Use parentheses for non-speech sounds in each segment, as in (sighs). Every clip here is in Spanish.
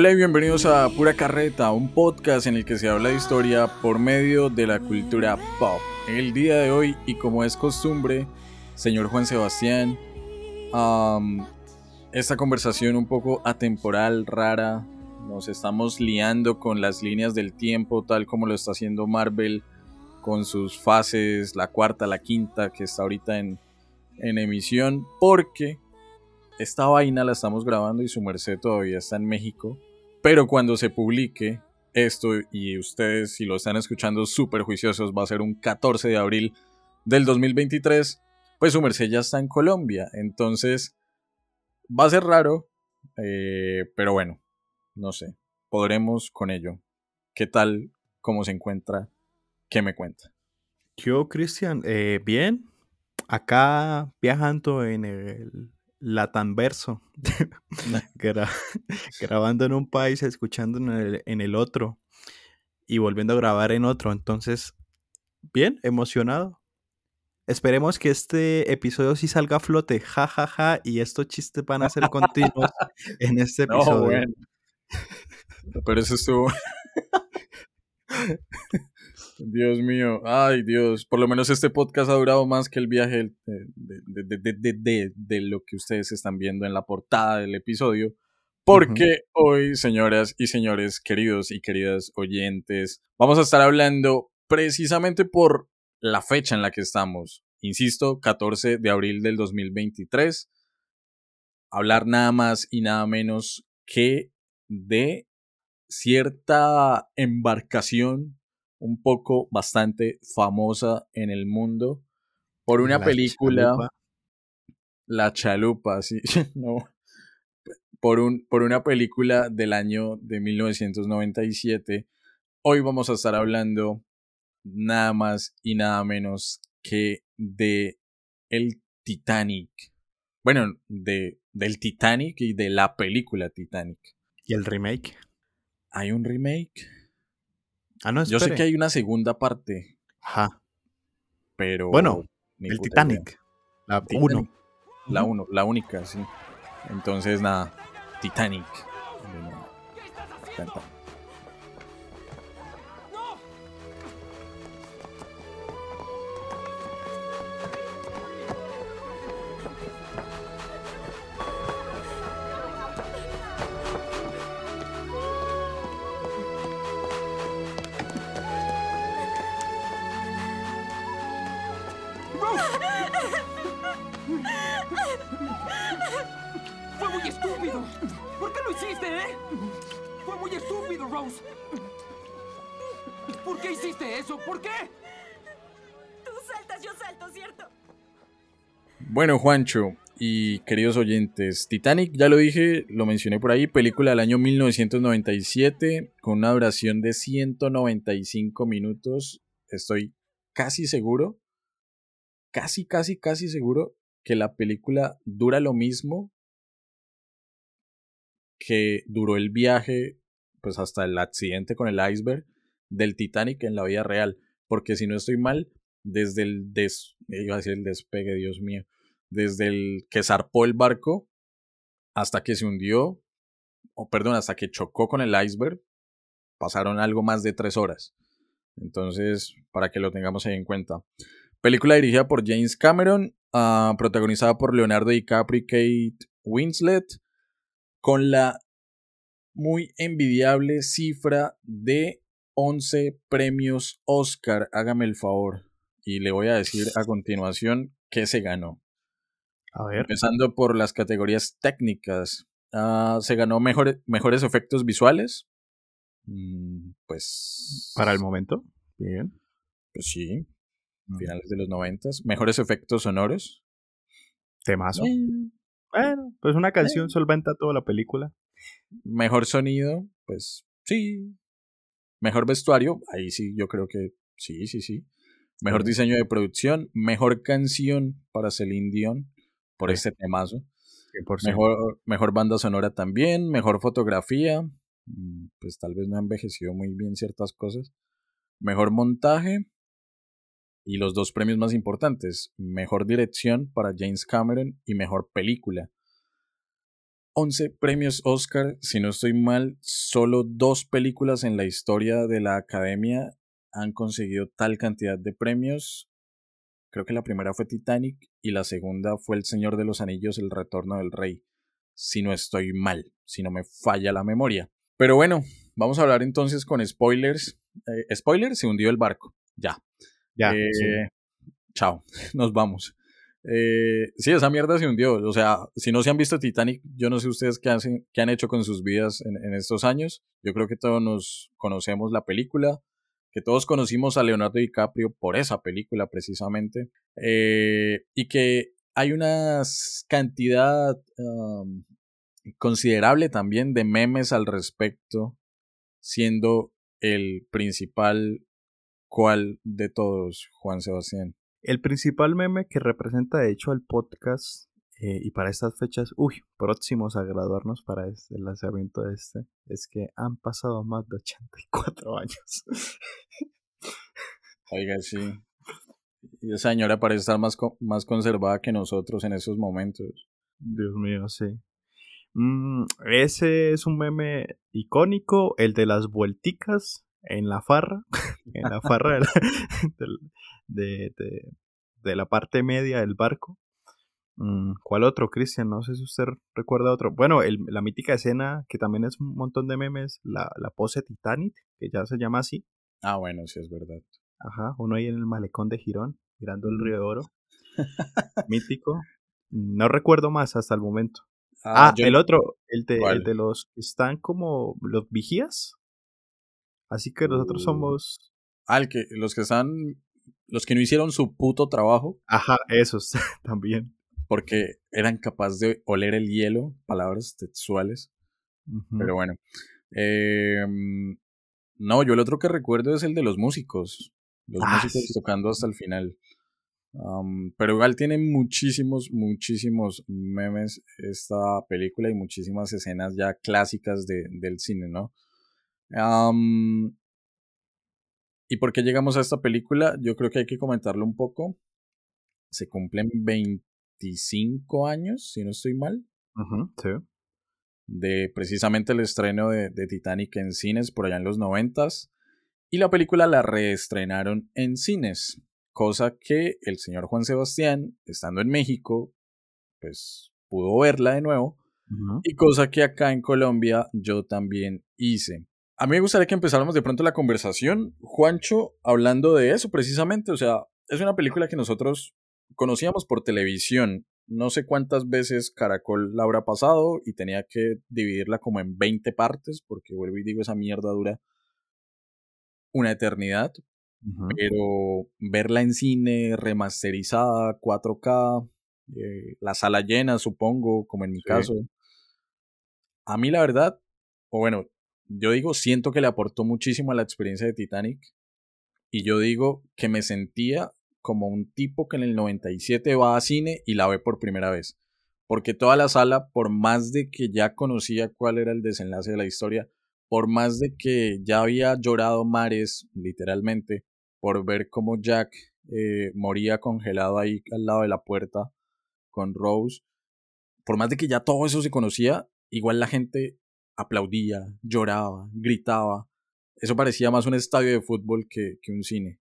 Hola y bienvenidos a Pura Carreta, un podcast en el que se habla de historia por medio de la cultura pop. El día de hoy, y como es costumbre, señor Juan Sebastián, esta conversación un poco atemporal, rara, nos estamos liando con las líneas del tiempo, tal como lo está haciendo Marvel con sus fases, la cuarta, la quinta, que está ahorita en emisión, porque esta vaina la estamos grabando y su merced todavía está en México. Pero cuando se publique esto y ustedes si lo están escuchando súper juiciosos va a ser un 14 de abril del 2023, pues su merced ya está en Colombia. Entonces va a ser raro, eh, pero bueno, no sé, podremos con ello. ¿Qué tal? ¿Cómo se encuentra? ¿Qué me cuenta? Yo, Cristian, eh, bien. Acá viajando en el Latanverso, Gra- (laughs) (laughs) grabando en un país, escuchando en el, en el otro y volviendo a grabar en otro. Entonces, bien, emocionado. Esperemos que este episodio sí salga a flote, ja, ja, ja, y estos chistes van a ser continuos (laughs) en este No, episodio. bueno. Pero eso estuvo. Dios mío, ay Dios, por lo menos este podcast ha durado más que el viaje de, de- de- de- de- de- de lo que ustedes están viendo en la portada del episodio, porque hoy, señoras y señores, queridos y queridas oyentes, vamos a estar hablando precisamente por la fecha en la que estamos, insisto, 14 de abril del 2023, hablar nada más y nada menos que de cierta embarcación un poco bastante famosa en el mundo por una La película, chalupa. La Chalupa, sí, (laughs) no, por, un, por una película del año de 1997. Hoy vamos a estar hablando nada más y nada menos que de el Titanic. Bueno, de, del Titanic y de la película Titanic. ¿Y el remake? ¿Hay un remake? Ah, no, Yo sé espere. que hay una segunda parte, Ajá, pero. Bueno, el puta idea. Titanic. La Titanic. 1. La uno, la única, sí. Entonces, nada, Titanic. Bueno, eh? ¡Fue muy estúpido, Rose! ¿Por qué hiciste eso? ¿Por qué? Tú saltas, yo salto, ¿cierto? Bueno, Juancho y queridos oyentes, Titanic, ya lo dije, lo mencioné por ahí, película del año 1997 con una duración de 195 minutos. Estoy casi seguro, casi, casi, casi seguro que la película dura lo mismo que duró el viaje, pues hasta el accidente con el iceberg del Titanic en la vida real. Porque si no estoy mal, desde el des, iba a decir el despegue, Dios mío, desde el que zarpó el barco hasta que se hundió, o perdón, hasta que chocó con el iceberg, pasaron algo más de tres horas. Entonces, para que lo tengamos ahí en cuenta. Película dirigida por James Cameron, ah, protagonizada por Leonardo DiCaprio y Kate Winslet, con la muy envidiable cifra de 11 premios Oscar. Hágame el favor. Y le voy a decir a continuación qué se ganó. A ver. Empezando por las categorías técnicas. Ah, se ganó mejor- mejores efectos visuales. Mm, pues. Para el momento. Bien. Pues sí. Finales de los noventas. Mejores efectos sonoros. Temazo. Eh, Bueno, pues una canción solventa toda la película. Mejor sonido. Pues sí. Mejor vestuario. Ahí sí, yo creo que sí, sí, sí. Mejor Sí. diseño de producción. Mejor canción para Celine Dion. Por Sí. este temazo. Mejor, mejor banda sonora también, mejor fotografía, mm, pues tal vez no ha envejecido muy bien ciertas cosas. Mejor montaje y los dos premios más importantes, mejor dirección para James Cameron y mejor película. 11 premios Oscar, si no estoy mal, solo dos películas en la historia de la academia han conseguido tal cantidad de premios. Creo que la primera fue Titanic y la segunda fue El Señor de los Anillos, El Retorno del Rey. Si no estoy mal, si no me falla la memoria. Pero bueno, vamos a hablar entonces con spoilers. Eh, spoilers, se hundió el barco. Ya. Ya. Eh, chao, (laughs) nos vamos. Eh, sí, esa mierda se hundió. O sea, si no se han visto Titanic, yo no sé ustedes qué, hacen, qué han hecho con sus vidas en, en, estos años. Yo creo que todos nos conocemos la película, que todos conocimos a Leonardo DiCaprio por esa película precisamente, eh, y que hay una cantidad um, considerable también de memes al respecto, siendo el principal cual de todos, Juan Sebastián. El principal meme que representa de hecho al podcast eh, y para estas fechas, uy, próximos a graduarnos para este, el lanzamiento de este, es que han pasado más de 84 años. (laughs) Oiga, sí. Y esa señora parece estar más, más conservada que nosotros en esos momentos. Dios mío, sí. Mm, ese es un meme icónico, el de las vuelticas en la farra, (laughs) en la farra (laughs) de de la parte media del barco. Mm, ¿Cuál otro, Cristian? No sé si usted recuerda otro. Bueno, la mítica escena que también es un montón de memes, la, la pose Titanic, que ya se llama así. Ah, bueno, sí es verdad. Ajá, uno ahí en el malecón de Girón, mirando el río de oro. (laughs) Mítico. No recuerdo más hasta el momento. Ah, ah el otro, el de, el de los que están como los vigías. Así que nosotros uh. somos. Ah, el que, los que están. Los que no hicieron su puto trabajo. Ajá, esos (laughs) también porque eran capaces de oler el hielo, palabras textuales. Pero bueno. Em, no, yo el otro que recuerdo es el de los músicos. Los ah, músicos tocando hasta el final. pero igual tiene muchísimos, muchísimos memes esta película y muchísimas escenas ya clásicas de, del cine, ¿no? ¿Y por qué llegamos a esta película? Yo creo que hay que comentarlo un poco. Se cumplen 20 25 años, si no estoy mal. De precisamente el estreno de, Titanic en cines por allá en los 90 Y la película la reestrenaron en cines. Cosa que el señor Juan Sebastián, estando en México, pues pudo verla de nuevo. Y cosa que acá en Colombia yo también hice. A mí me gustaría que empezáramos de pronto la conversación, Juancho, hablando de eso precisamente. O sea, es una película que nosotros conocíamos por televisión. No sé cuántas veces Caracol la habrá pasado y tenía que dividirla como en 20 partes, porque vuelvo y digo, esa mierda dura una eternidad. Pero verla en cine, remasterizada, 4K, eh, la sala llena, supongo, como en mi caso. A mí la verdad, o bueno, yo digo, siento que le aportó muchísimo a la experiencia de Titanic. Y yo digo que me sentía como un tipo que en el 97 va a cine y la ve por primera vez. Porque toda la sala, por más de que ya conocía cuál era el desenlace de la historia, por más de que ya había llorado mares, literalmente, por ver cómo Jack eh, moría congelado ahí al lado de la puerta con Rose, por más de que ya todo eso se conocía, igual la gente aplaudía, lloraba, gritaba. Eso parecía más un estadio de fútbol que, que un cine.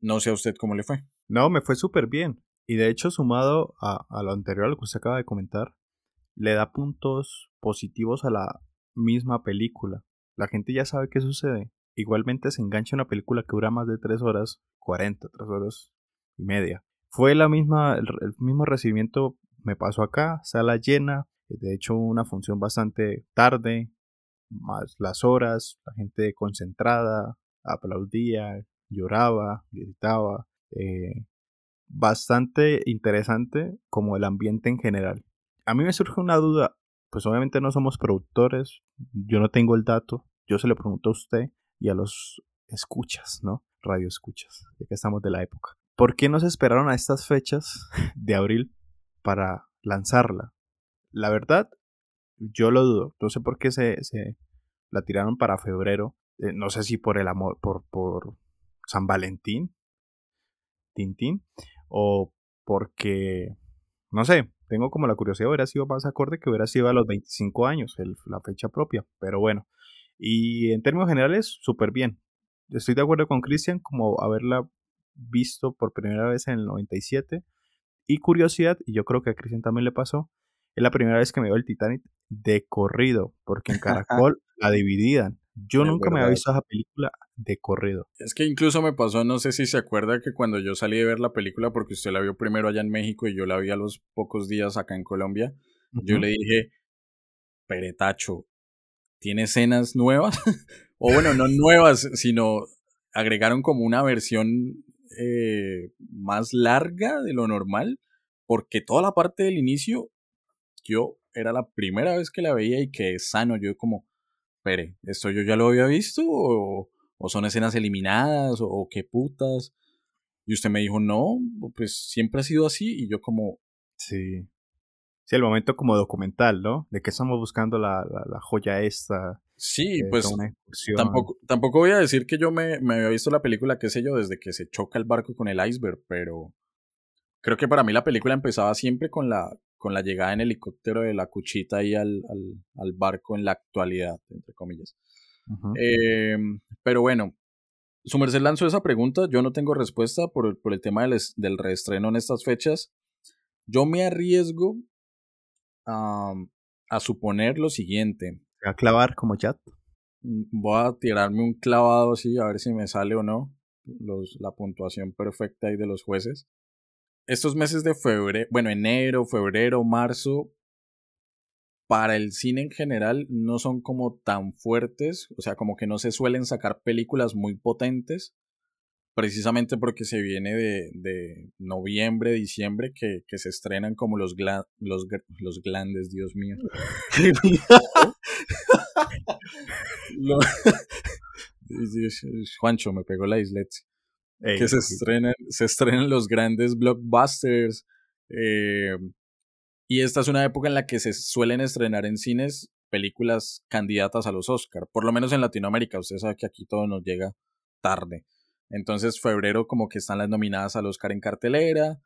No sé a usted cómo le fue. No, me fue súper bien. Y de hecho, sumado a, lo anterior, a lo que usted acaba de comentar, le da puntos positivos a la misma película. La gente ya sabe qué sucede. Igualmente se engancha una película que dura más de 3 horas 40, 3 horas y media. Fue la misma, el, el mismo recibimiento me pasó acá, sala llena, de hecho una función bastante tarde, más las horas, la gente concentrada, aplaudía, lloraba, gritaba. Eh, bastante interesante como el ambiente en general. A mí me surge una duda, pues obviamente no somos productores, yo no tengo el dato, yo se lo pregunto a usted y a los escuchas, ¿no? Radio escuchas, ya que estamos de la época. ¿Por qué no se esperaron a estas fechas (laughs) de abril para lanzarla? La verdad, yo lo dudo. No sé por qué se, se la tiraron para febrero. Eh, no sé si por el amor, por, por San Valentín, Tintín, o porque, no sé, tengo como la curiosidad, hubiera sido más acorde que hubiera sido a los 25 años, la fecha propia, pero bueno. Y en términos generales, súper bien. Estoy de acuerdo con Cristian como haberla visto por primera vez en el 97. Y curiosidad, y yo creo que a Cristian también le pasó, es la primera vez que me veo el Titanic de corrido, porque en (laughs) Caracol la dividían. Yo nunca me había visto esa película de corrido. Es que incluso me pasó, no sé si se acuerda que cuando yo salí de ver la película, porque usted la vio primero allá en México y yo la vi a los pocos días acá en Colombia, yo le dije, Peretacho, ¿tiene escenas nuevas? (laughs) o bueno, no nuevas, sino agregaron como una versión eh, más larga de lo normal, porque toda la parte del inicio, yo era la primera vez que la veía y que sano, yo como, espere, ¿esto yo ya lo había visto? ¿O, son escenas eliminadas? ¿O, qué putas? Y usted me dijo, no, pues siempre ha sido así. Y yo como... Sí. Sí, el momento como documental, ¿no? De que estamos buscando la, la, joya esta. Sí, eh, pues tampoco, tampoco voy a decir que yo me, me había visto la película, qué sé yo, desde que se choca el barco con el iceberg, pero creo que para mí la película empezaba siempre con la, con la llegada en helicóptero de la cuchita ahí al, al, barco en la actualidad, entre comillas. Em, pero bueno, su merced lanzó esa pregunta, yo no tengo respuesta por el, por el tema del, del, reestreno en estas fechas. Yo me arriesgo a, a suponer lo siguiente. ¿A clavar como chat? Mm, voy a tirarme un clavado así, a ver si me sale o no los, la puntuación perfecta ahí de los jueces estos meses de febrero, bueno, enero, febrero, marzo, para el cine en general no son como tan fuertes, o sea, como que no se suelen sacar películas muy potentes, precisamente porque se viene de, de noviembre, diciembre, que, que, se estrenan como los, los, los glandes, Dios mío. (laughs) (laughs) (laughs) Juancho, me pegó la que se estrenen, se estrenen los grandes blockbusters. Eh, y esta es una época en la que se suelen estrenar en cines películas candidatas a los Oscar, por lo menos en Latinoamérica. Usted sabe que aquí todo nos llega tarde. Entonces, febrero, como que están las nominadas al Oscar en cartelera.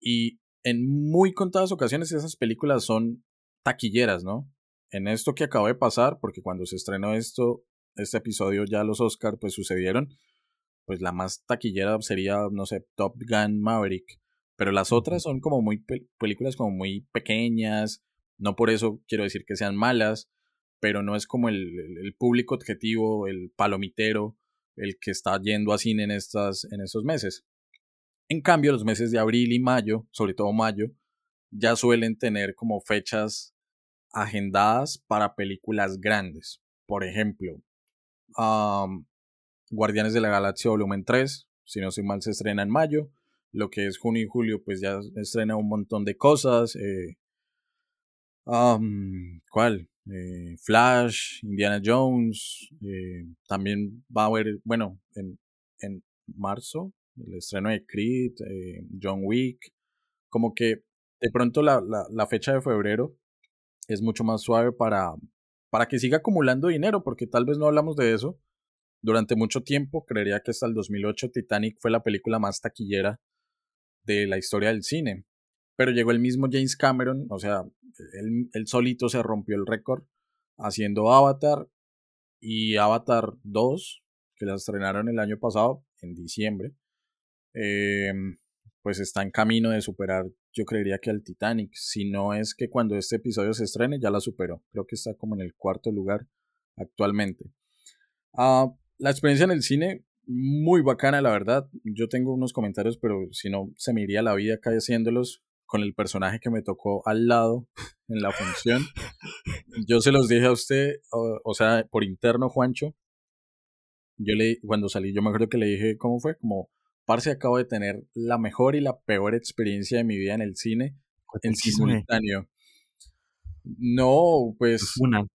Y en muy contadas ocasiones esas películas son taquilleras, ¿no? En esto que acaba de pasar, porque cuando se estrenó esto, este episodio ya los Oscar pues sucedieron, pues la más taquillera sería, no sé, Top Gun Maverick. Pero las otras son como muy películas como muy pequeñas. No por eso quiero decir que sean malas, pero no es como el, el, público objetivo, el palomitero, el que está yendo a cine en, estas, en estos meses. En cambio, los meses de abril y mayo, sobre todo mayo, ya suelen tener como fechas agendadas para películas grandes. Por ejemplo, Guardianes de la Galaxia Volumen 3, si no soy mal, se estrena en mayo. Lo que es junio y julio, pues ya estrena un montón de cosas. Eh, ¿Cuál? Eh, Flash, Indiana Jones. Eh, también va a haber, bueno, en, en marzo, el estreno de Creed, John Wick. Como que de pronto la, la, la, fecha de febrero es mucho más suave para, para que siga acumulando dinero, porque tal vez no hablamos de eso, durante mucho tiempo, creería que hasta el 2008 Titanic fue la película más taquillera de la historia del cine. Pero llegó el mismo James Cameron, o sea, él, solito se rompió el récord haciendo Avatar y Avatar 2, que la estrenaron el año pasado, en diciembre, em, pues está en camino de superar, yo creería que al Titanic. Si no es que cuando este episodio se estrene ya la superó. Creo que está como en el cuarto lugar actualmente. Ah, la experiencia en el cine, muy bacana, la verdad. Yo tengo unos comentarios, pero si no, se me iría la vida acá haciéndolos con el personaje que me tocó al lado en la función. Yo se los dije a usted, o, sea, por interno, Juancho. Yo le, cuando salí, yo me acuerdo que le dije, ¿cómo fue? Como, parce, acabo de tener la mejor y la peor experiencia de mi vida en el cine en simultáneo. No, pues. Una.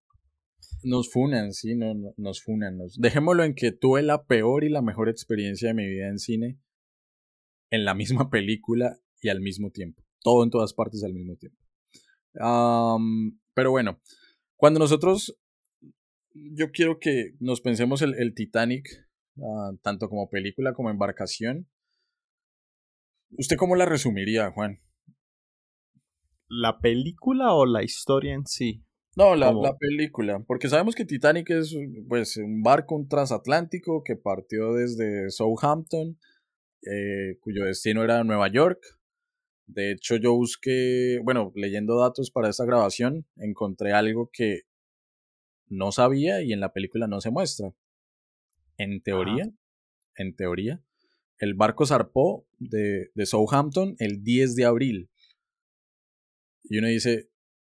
Nos funan, sí, no, nos funan. Dejémoslo en que tuve la peor y la mejor experiencia de mi vida en cine en la misma (laughs) película y al mismo tiempo. Todo en todas partes al mismo tiempo. Pero bueno, cuando nosotros, yo quiero que nos pensemos el, el Titanic, ah, tanto como película como embarcación. ¿Usted cómo la resumiría, Juan? ¿La película o la historia en sí? No, la, la película, porque sabemos que Titanic es pues un barco, un transatlántico que partió desde Southampton, eh, cuyo destino era Nueva York. De hecho, yo busqué, bueno, leyendo datos para esta grabación, encontré algo que no sabía y en la película no se muestra. En teoría, en teoría, el barco zarpó de, de Southampton el 10 de abril. Y uno dice,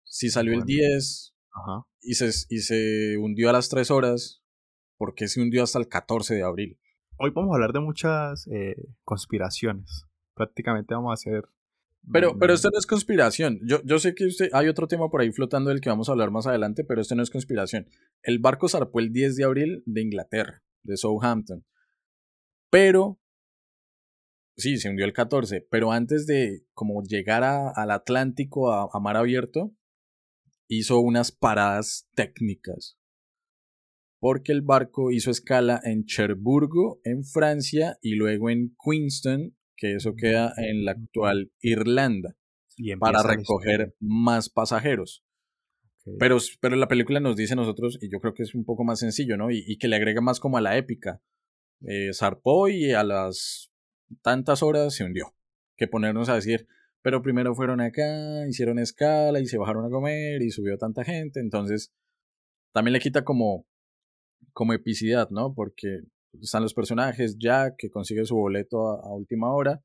si salió el Bueno. 10 Ajá. y se, y se hundió a las 3 horas, ¿por qué se hundió hasta el 14 de abril? Hoy vamos a hablar de muchas eh, conspiraciones. Prácticamente vamos a hacer. Pero, pero mm, esto no es conspiración. Yo, yo sé que usted, hay otro tema por ahí flotando del que vamos a hablar más adelante, pero esto no es conspiración. El barco zarpó el 10 de abril de Inglaterra, de Southampton. Pero, sí, se hundió el 14, pero antes de como llegar a- al Atlántico a, a mar abierto, hizo unas paradas técnicas. Porque el barco hizo escala en Cherburgo, en Francia, y luego en Queenston, que eso queda en la actual Irlanda y para recoger más pasajeros. Pero, pero la película nos dice a nosotros, y yo creo que es un poco más sencillo, ¿no? Y, y que le agrega más como a la épica. Eh, zarpó y a las tantas horas se hundió. Que ponernos a decir, pero primero fueron acá, hicieron escala y se bajaron a comer y subió tanta gente. Entonces, también le quita como, como epicidad, ¿no? Porque están los personajes, Jack, que consigue su boleto a, última hora,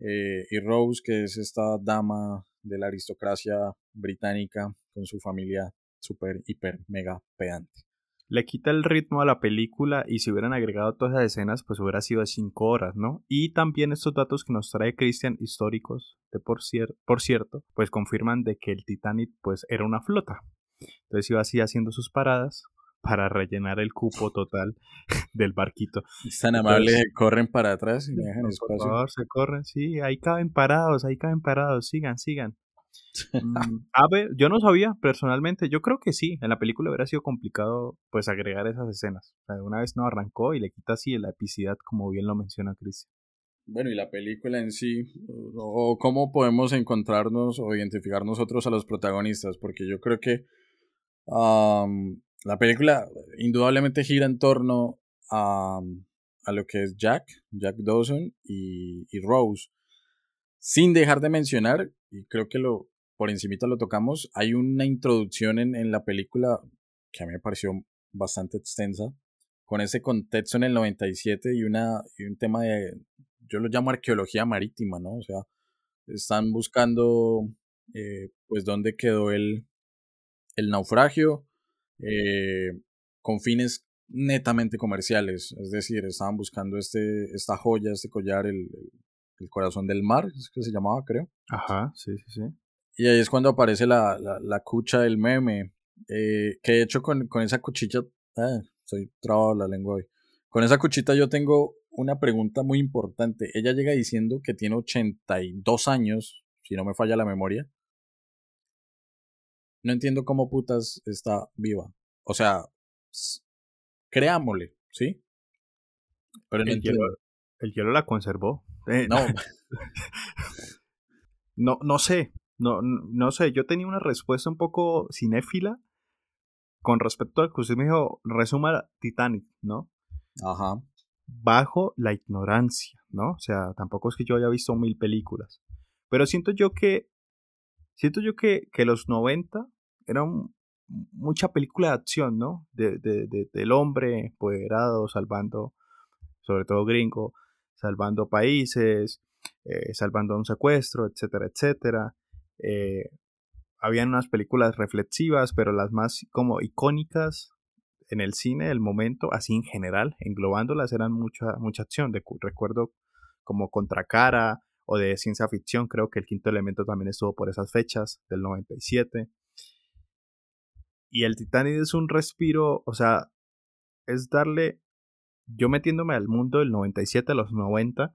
eh, y Rose, que es esta dama de la aristocracia británica con su familia super, hiper, mega pedante. Le quita el ritmo a la película y si hubieran agregado todas esas escenas, pues hubiera sido de 5 horas, ¿no? Y también estos datos que nos trae Christian históricos, de por, cier- por cierto, pues confirman de que el Titanic pues era una flota. Entonces iba así haciendo sus paradas para rellenar el cupo total (laughs) del barquito. Es tan amable, Entonces- corren para atrás y me dejan Por espacio. favor, se corren, sí, ahí caben parados, ahí caben parados, sigan, sigan. Mm, (laughs) a ver, yo no sabía personalmente, yo creo que sí, en la película hubiera sido complicado pues agregar esas escenas. O sea, una vez no arrancó y le quita así la epicidad, como bien lo menciona Chris. Bueno, y la película en sí, o, cómo podemos encontrarnos o identificar nosotros a los protagonistas, porque yo creo que la película indudablemente gira en torno a, a lo que es Jack, Jack Dawson y, y Rose, sin dejar de mencionar, y creo que lo por encimita lo tocamos, hay una introducción en, en la película que a mí me pareció bastante extensa, con ese contexto en el 97 y, una, y un tema de, yo lo llamo arqueología marítima, ¿no? O sea, están buscando, eh, pues, dónde quedó el, el naufragio, eh, con fines netamente comerciales, es decir, estaban buscando este, esta joya, este collar, el, el corazón del mar, es que se llamaba, creo. Ajá, sí, sí, sí. Y ahí es cuando aparece la, la, la cucha del meme. eh, que de hecho con, con esa cuchilla. Ah, soy trabado la lengua hoy. Con esa cuchita yo tengo una pregunta muy importante. Ella llega diciendo que tiene 82 años, si no me falla la memoria. No entiendo cómo putas está viva. O sea, creámosle, ¿sí? Pero no El entiendo. hielo, el hielo la conservó. Eh, No, (laughs) no, no sé, no, no no sé, yo tenía una respuesta un poco cinéfila con respecto al que usted me dijo, resuma Titanic, ¿no? ajá. bajo la ignorancia, ¿no? O sea, tampoco es que yo haya visto mil películas. Pero siento yo que. Siento yo que, que los 90 eran mucha película de acción, ¿no? De, de- de- del hombre empoderado, salvando, sobre todo gringo, salvando países, eh, salvando un secuestro, etcétera, etcétera. Eh, habían unas películas reflexivas, pero las más como icónicas en el cine del momento, así en general, englobándolas, eran mucha, mucha acción. De, recuerdo como Contracara o de ciencia ficción, creo que el quinto elemento también estuvo por esas fechas, del 97. Y el Titanic es un respiro, o sea, es darle, yo metiéndome al mundo del 97 a los 90,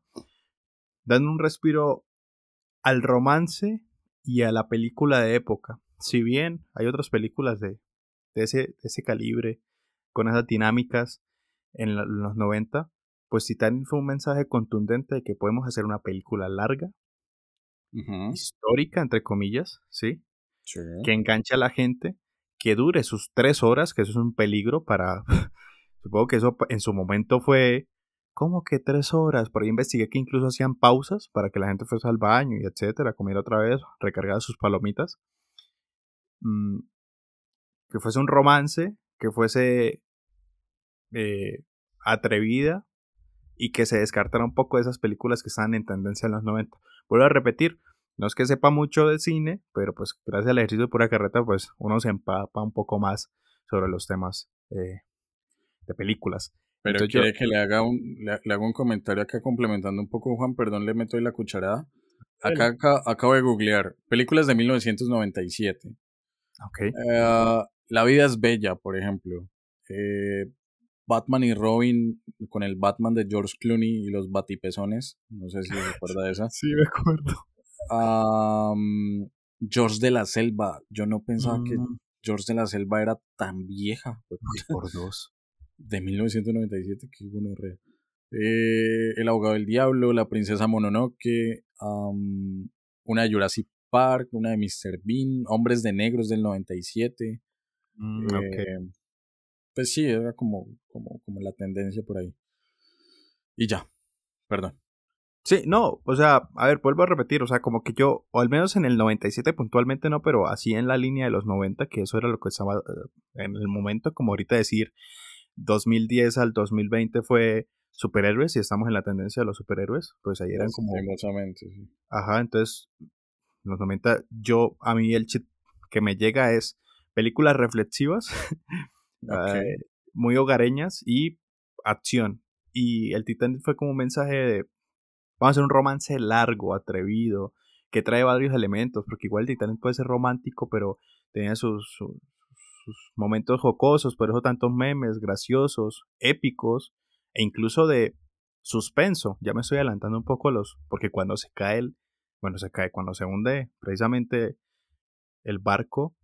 dando un respiro al romance y a la película de época. Si bien hay otras películas de, de, ese, de ese calibre, con esas dinámicas en, los 90, pues Titanic fue un mensaje contundente de que podemos hacer una película larga, histórica, entre comillas, ¿sí? Que enganche a la gente, que dure sus tres horas, que eso es un peligro para... (laughs) Supongo que eso en su momento fue ¿Cómo que tres horas? Por ahí investigué que incluso hacían pausas para que la gente fuese al baño y etcétera, comer otra vez, recargar sus palomitas. Mm, que fuese un romance, que fuese eh, atrevida y que se descartara un poco de esas películas que están en tendencia en los 90. Vuelvo a repetir, no es que sepa mucho de cine, pero pues gracias al ejercicio de pura carreta, pues uno se empapa un poco más sobre los temas eh, de películas. Pero quiere que le haga, un, le, haga un comentario acá complementando un poco, Juan, perdón, le meto ahí la cucharada. Acá, acá acabo de googlear películas de 1997. Ok. Eh, la vida es bella, por ejemplo. Eh, Batman y Robin con el Batman de George Clooney y los batipezones. No sé si recuerda esa. (laughs) sí, me acuerdo. George de la Selva. Yo no pensaba que mm. George de la Selva era tan vieja. por dos. De 1997, qué bueno, re. Eh, el abogado del diablo, La princesa Mononoke, una de Jurassic Park, una de Mr. Bean, Hombres de Negros del 97. Mm, eh, pues sí, era como, como, como la tendencia por ahí. Y ya, perdón. Sí, no, o sea, a ver, vuelvo a repetir, o sea, como que yo, o al menos en el 97 puntualmente no, pero así en la línea de los 90, que eso era lo que estaba eh, en el momento, como ahorita decir, 2010 al 2020 fue superhéroes y estamos en la tendencia de los superhéroes, pues ahí eran como... sí. Ajá, entonces, en los 90, yo, a mí el chip que me llega es películas reflexivas, (laughs) eh, muy hogareñas y acción. Y el Titanic fue como un mensaje de, vamos a hacer un romance largo, atrevido, que trae varios elementos, porque igual el Titanic puede ser romántico, pero tenía sus, sus momentos jocosos, por eso tantos memes, graciosos, épicos, e incluso de suspenso. Ya me estoy adelantando un poco los, porque cuando se cae el, bueno, se cae, cuando se hunde precisamente el barco,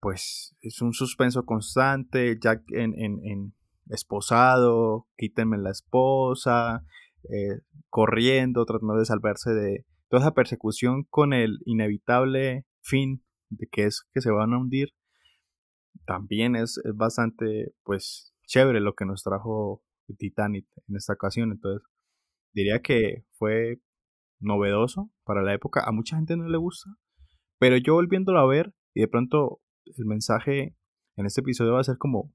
pues es un suspenso constante, Jack en, en, esposado, quítenme la esposa, eh, corriendo, tratando de salvarse de toda esa persecución con el inevitable fin de que es que se van a hundir también es, bastante, pues, chévere lo que nos trajo Titanic en esta ocasión. Entonces, diría que fue novedoso para la época. A mucha gente no le gusta, pero yo volviéndolo a ver y de pronto el mensaje en este episodio va a ser como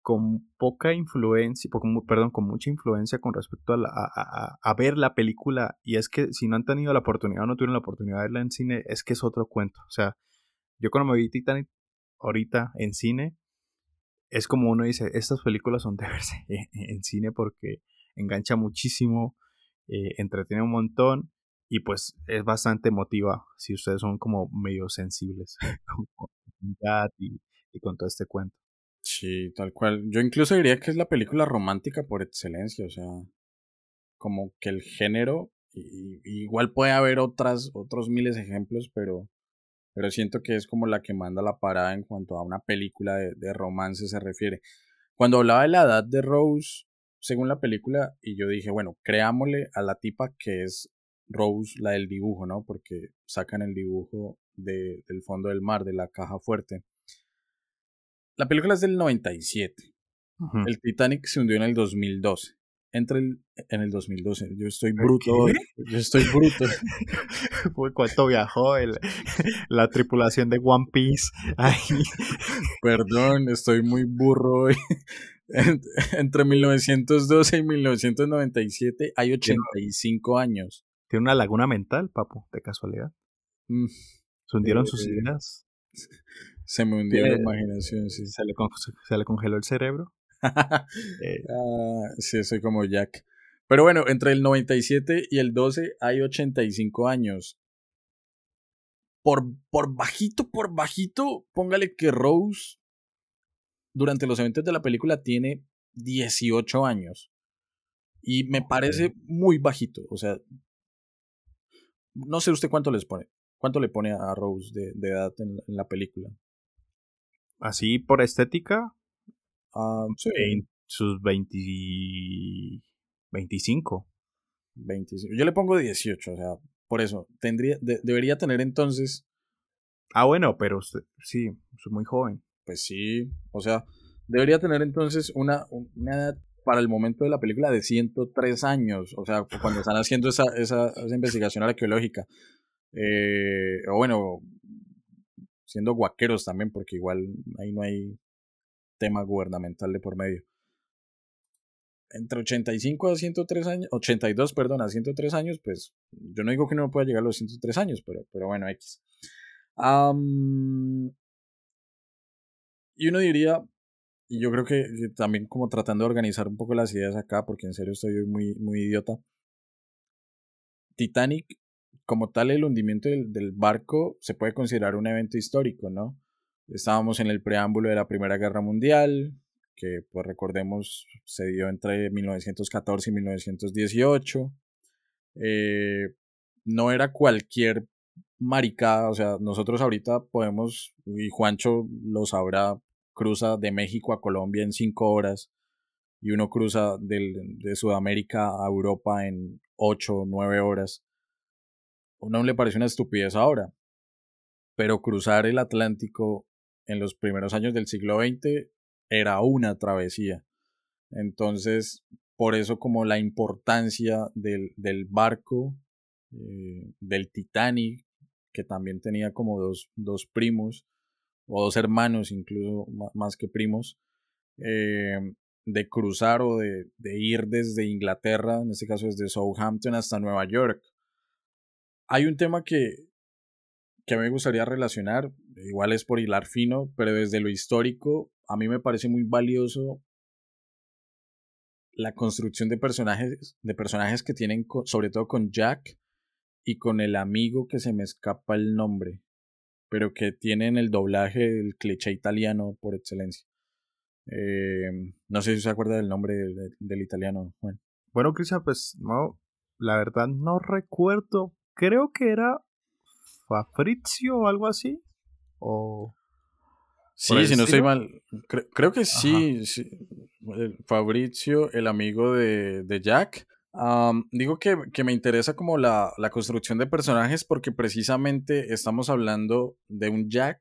con poca influencia, perdón, con mucha influencia con respecto a, a, ver la película. Y es que si no han tenido la oportunidad o no tuvieron la oportunidad de verla en cine, es que es otro cuento. O sea, yo cuando me vi Titanic ahorita en cine, es como uno dice, estas películas son de verse (laughs) en, cine porque engancha muchísimo, eh, entretiene un montón y pues es bastante emotiva si ustedes son como medio sensibles (laughs) con y, y con todo este cuento. Sí, tal cual. Yo incluso diría que es la película romántica por excelencia, o sea, como que el género, igual puede haber otras, otros miles de ejemplos, pero pero siento que es como la que manda la parada en cuanto a una película de, romance se refiere. Cuando hablaba de la edad de Rose, según la película, y yo dije, bueno, creámosle a la tipa que es Rose, la del dibujo, ¿no? Porque sacan el dibujo del fondo del mar, de la caja fuerte. La película es del 97. El Titanic se hundió en el 2012 entre el, en el 2012. Yo estoy bruto hoy. Yo estoy bruto. (laughs) ¿Cuánto viajó el, (laughs) la tripulación de One Piece? (laughs) Perdón, estoy muy burro hoy. Entre 1912 y 1997 hay 85 años. Tiene una laguna mental, papu, de casualidad. Mm. Se hundieron sus eh, ideas. Se me hundió la imaginación, sí. Se le, se le congeló el cerebro. (laughs) Eh, ah, sí, soy como Jack. Pero bueno, entre el 97 y el 12 hay 85 años. Por, por bajito, por bajito, póngale que Rose durante los eventos de la película tiene 18 años. Y me parece muy bajito. O sea, No sé usted cuánto les pone. ¿Cuánto le pone a Rose de, edad en, la película? Así por estética. Ah, sí. En sus 20, 25. 25. Yo le pongo 18, o sea, por eso. Tendría, debería tener entonces. Ah, bueno, pero sí, es muy joven. Pues sí, o sea, debería tener entonces una, una edad para el momento de la película de 103 años, o sea, (laughs) cuando están haciendo esa, esa, esa investigación arqueológica. Eh, o bueno, siendo guaqueros también, porque igual ahí no hay tema gubernamental de por medio. Entre 85 a 103 años, 82, perdón, a 103 años, pues yo no digo que no pueda llegar a los 103 años, pero, pero bueno, X. y uno diría, y yo creo que, también como tratando de organizar un poco las ideas acá, porque en serio estoy muy, muy idiota. Titanic como tal el hundimiento del, barco se puede considerar un evento histórico, ¿no? Estábamos en el preámbulo de la Primera Guerra Mundial, que pues recordemos se dio entre 1914 y 1918. Eh, no era cualquier maricada, o sea, nosotros ahorita podemos, y Juancho lo sabrá, cruza de México a Colombia en cinco horas y uno cruza de Sudamérica a Europa en ocho o nueve horas uno le parece una estupidez ahora, pero cruzar el Atlántico en los primeros años del siglo XX era una travesía. Entonces, por eso como la importancia del, barco, eh, del Titanic, que también tenía como dos, dos, primos, o dos hermanos incluso más que primos, eh, de cruzar o de, de, ir desde Inglaterra, en este caso desde Southampton hasta Nueva York. Hay un tema que, que me gustaría relacionar, igual es por hilar fino, pero desde lo histórico, a mí me parece muy valioso la construcción de personajes, de personajes que tienen, sobre todo con Jack y con el amigo que se me escapa el nombre, pero que tienen el doblaje del cliché italiano por excelencia. Eh, no sé si se acuerda del nombre del, italiano. Bueno, bueno Cristian, pues no, la verdad no recuerdo, creo que era Fabrizio o algo así. O. Sí, si no estoy mal. creo que sí, Fabrizio, el amigo de, Jack. digo que, me interesa como la, construcción de personajes porque precisamente estamos hablando de un Jack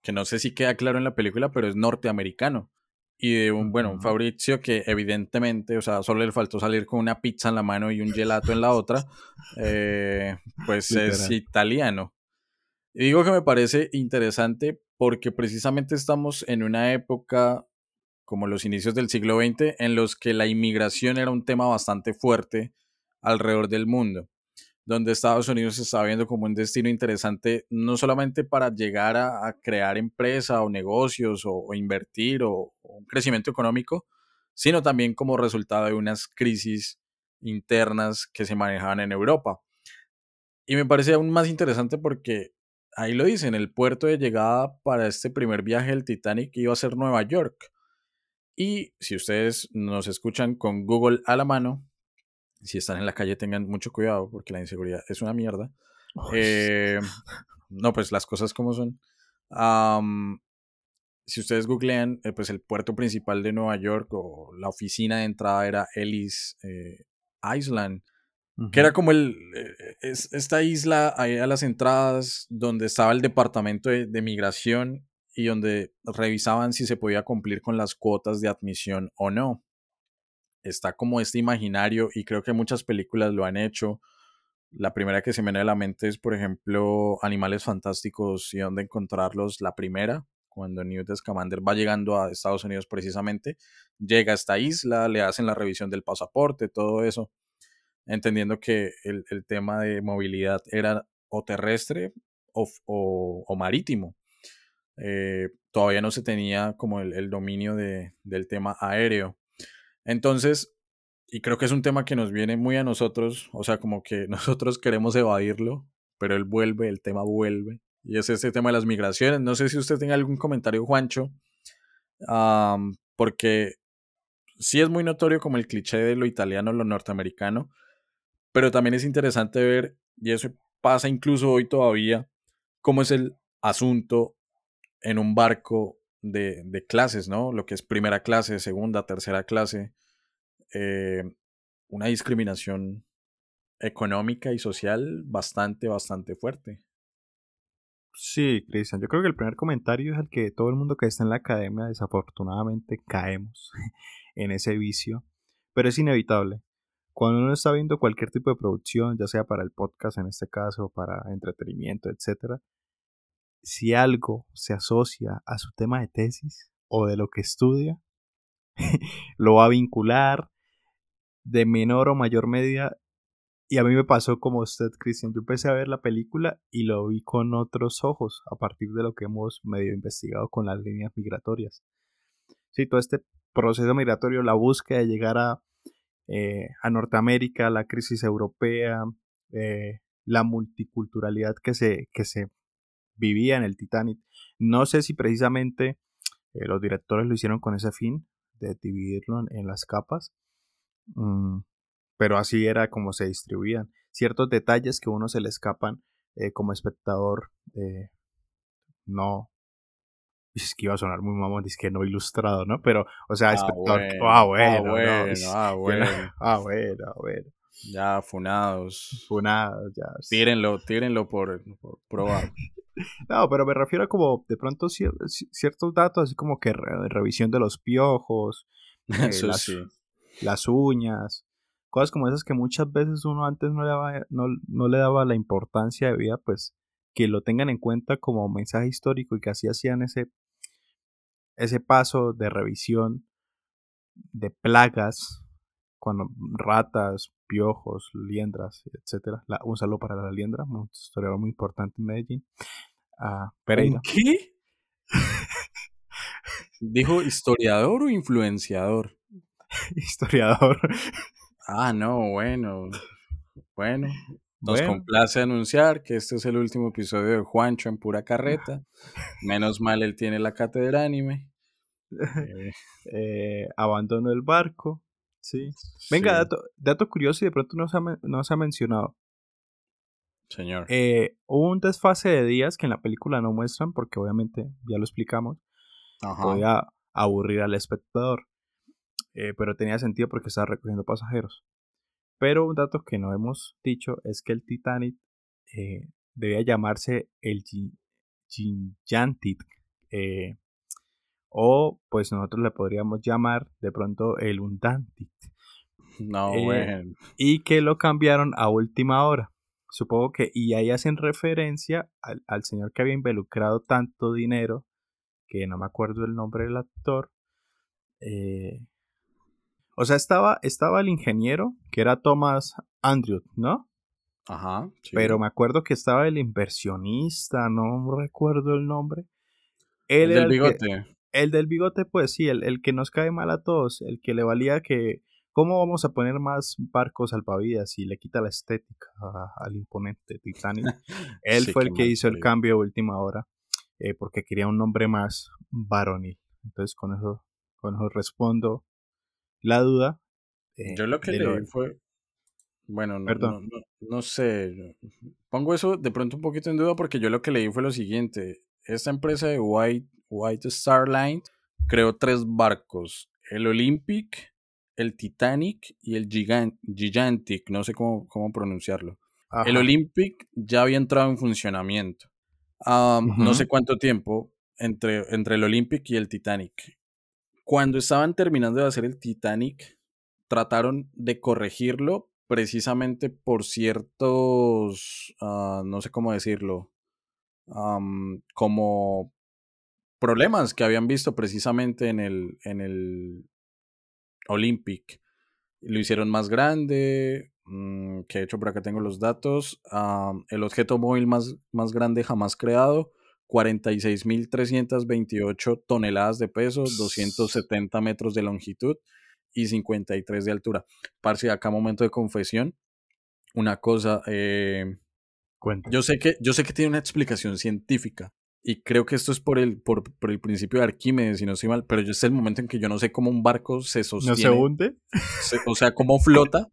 que no sé si queda claro en la película, pero es norteamericano y de un, bueno, un Fabrizio que evidentemente, o sea, solo le faltó salir con una pizza en la mano y un gelato en la otra, eh, pues es italiano. Y digo que me parece interesante porque precisamente estamos en una época como los inicios del siglo XX en los que la inmigración era un tema bastante fuerte alrededor del mundo donde Estados Unidos se está viendo como un destino interesante, no solamente para llegar a, crear empresa o negocios o, invertir o, un crecimiento económico, sino también como resultado de unas crisis internas que se manejaban en Europa. Y me parece aún más interesante porque ahí lo dicen, el puerto de llegada para este primer viaje del Titanic iba a ser Nueva York. Y si ustedes nos escuchan con Google a la mano, si están en la calle tengan mucho cuidado porque la inseguridad es una mierda. Eh, no, pues las cosas como son. si ustedes googlean, eh, pues el puerto principal de Nueva York o la oficina de entrada era Ellis eh, Island, que era como el, es, esta isla ahí a las entradas donde estaba el departamento de, de migración y donde revisaban si se podía cumplir con las cuotas de admisión o no está como este imaginario y creo que muchas películas lo han hecho. La primera que se me viene a la mente es, por ejemplo, Animales Fantásticos y dónde encontrarlos. La primera, cuando Newt Scamander va llegando a Estados Unidos precisamente, llega a esta isla, le hacen la revisión del pasaporte, todo eso, entendiendo que el, tema de movilidad era o terrestre o, marítimo. Eh, todavía no se tenía como el, dominio del tema aéreo. Entonces, y creo que es un tema que nos viene muy a nosotros, o sea, como que (laughs) nosotros queremos evadirlo, pero él vuelve, el tema vuelve. Y es este tema de las migraciones. No sé si usted tiene algún comentario, Juancho, porque sí es muy notorio como el cliché de lo italiano, lo norteamericano, pero también es interesante ver, y eso pasa incluso hoy todavía, cómo es el asunto en un barco de, clases, ¿no? Lo que es primera clase, segunda, tercera clase. Eh, una discriminación económica y social bastante, bastante fuerte. Sí, Cristian, yo creo que el primer comentario es el que todo el mundo que está en la academia desafortunadamente caemos (laughs) en ese vicio, pero es inevitable. Cuando uno está viendo cualquier tipo de producción, ya sea para el podcast en este caso, para entretenimiento, etc., si algo se asocia a su tema de tesis o de lo que estudia, (laughs) lo va a vincular de menor o mayor medida. Y a mí me pasó como usted, Cristian. Yo empecé a ver la película y lo vi con otros ojos a partir de lo que hemos medio investigado con las líneas migratorias. Sí, todo este proceso migratorio, la búsqueda de llegar a, eh, a Norteamérica, la crisis europea, eh, la multiculturalidad que se, que se vivía en el Titanic. No sé si precisamente eh, los directores lo hicieron con ese fin, de dividirlo en, las capas, mm, pero así era como se distribuían. Ciertos detalles que a uno se le escapan como espectador, no, es que iba a sonar muy mamón, es que no ilustrado, ¿no? Pero, o sea, espectador. Ah, bueno, ah, bueno, ah, bueno. bueno, Ya, funados. Funados, ya. Tírenlo, tírenlo por, probar. (laughs) no, pero me refiero a como de pronto ciertos datos, así como que revisión de los piojos, (laughs) eh, las, las, uñas, cosas como esas que muchas veces uno antes no le daba, no, no le daba la importancia de vida, pues que lo tengan en cuenta como mensaje histórico y que así hacían ese ese paso de revisión de plagas, cuando ratas, piojos, liendras, etc. un saludo para la liendra, un historiador muy importante en Medellín. Uh, qué? ¿Dijo historiador o influenciador? (laughs) historiador. Ah, no, bueno. Bueno, nos complace anunciar que este es el último episodio de Juancho en pura (laughs) carreta. Menos mal él tiene la cátedra anime. (laughs) Eh, eh, abandono el barco. Sí. Venga, Dato, dato, curioso y de pronto no se ha, no se ha mencionado. Señor. Eh, hubo un desfase de días que en la película no muestran porque obviamente ya lo explicamos. Podía aburrir al espectador. pero tenía sentido porque estaba recogiendo pasajeros. Pero un dato que no hemos dicho es que el Titanic eh, debía llamarse el Ginjantit. Eh, o pues nosotros le podríamos llamar de pronto el Undantit. No, eh, bueno. Y que lo cambiaron a última hora. Supongo que, y ahí hacen referencia al, al señor que había involucrado tanto dinero, que no me acuerdo el nombre del actor, eh, o sea, estaba, estaba el ingeniero, que era Thomas Andrew, ¿no? Ajá. Pero me acuerdo que estaba el inversionista, no recuerdo el nombre. el del bigote. el del bigote, pues sí, el, que nos cae mal a todos, el que le valía que, ¿cómo vamos a poner más barcos salvavidas si le quita la estética al imponente Titanic? (laughs) Él fue el que hizo el cambio de última hora, eh, porque quería un nombre más varonil. Entonces con eso, con eso respondo la duda. Eh, Yo lo que leí fue. Bueno, no, no, sé. Pongo eso de pronto un poquito en duda porque yo lo que leí fue lo siguiente. Esta empresa de White, White Star Line creó tres barcos. El Olympic, el Titanic y el Gigantic. No sé cómo, cómo pronunciarlo. El Olympic ya había entrado en funcionamiento. No sé cuánto tiempo entre, entre el Olympic y el Titanic. Cuando estaban terminando de hacer el Titanic, trataron de corregirlo precisamente por ciertos, ah, no sé cómo decirlo, como problemas que habían visto precisamente en el, en el Olympic. Lo hicieron más grande, mm, que de hecho por acá tengo los datos, el objeto móvil más, más grande jamás creado, 46.328 toneladas de peso, 270 metros de longitud y 53 de altura. Parce, acá momento de confesión, una cosa, eh, yo sé que yo sé que tiene una explicación científica y creo que esto es por el, por, por el principio de Arquímedes, si no estoy mal, pero es el momento en que yo no sé cómo un barco se sostiene. ¿No se hunde? se- o sea, cómo flota.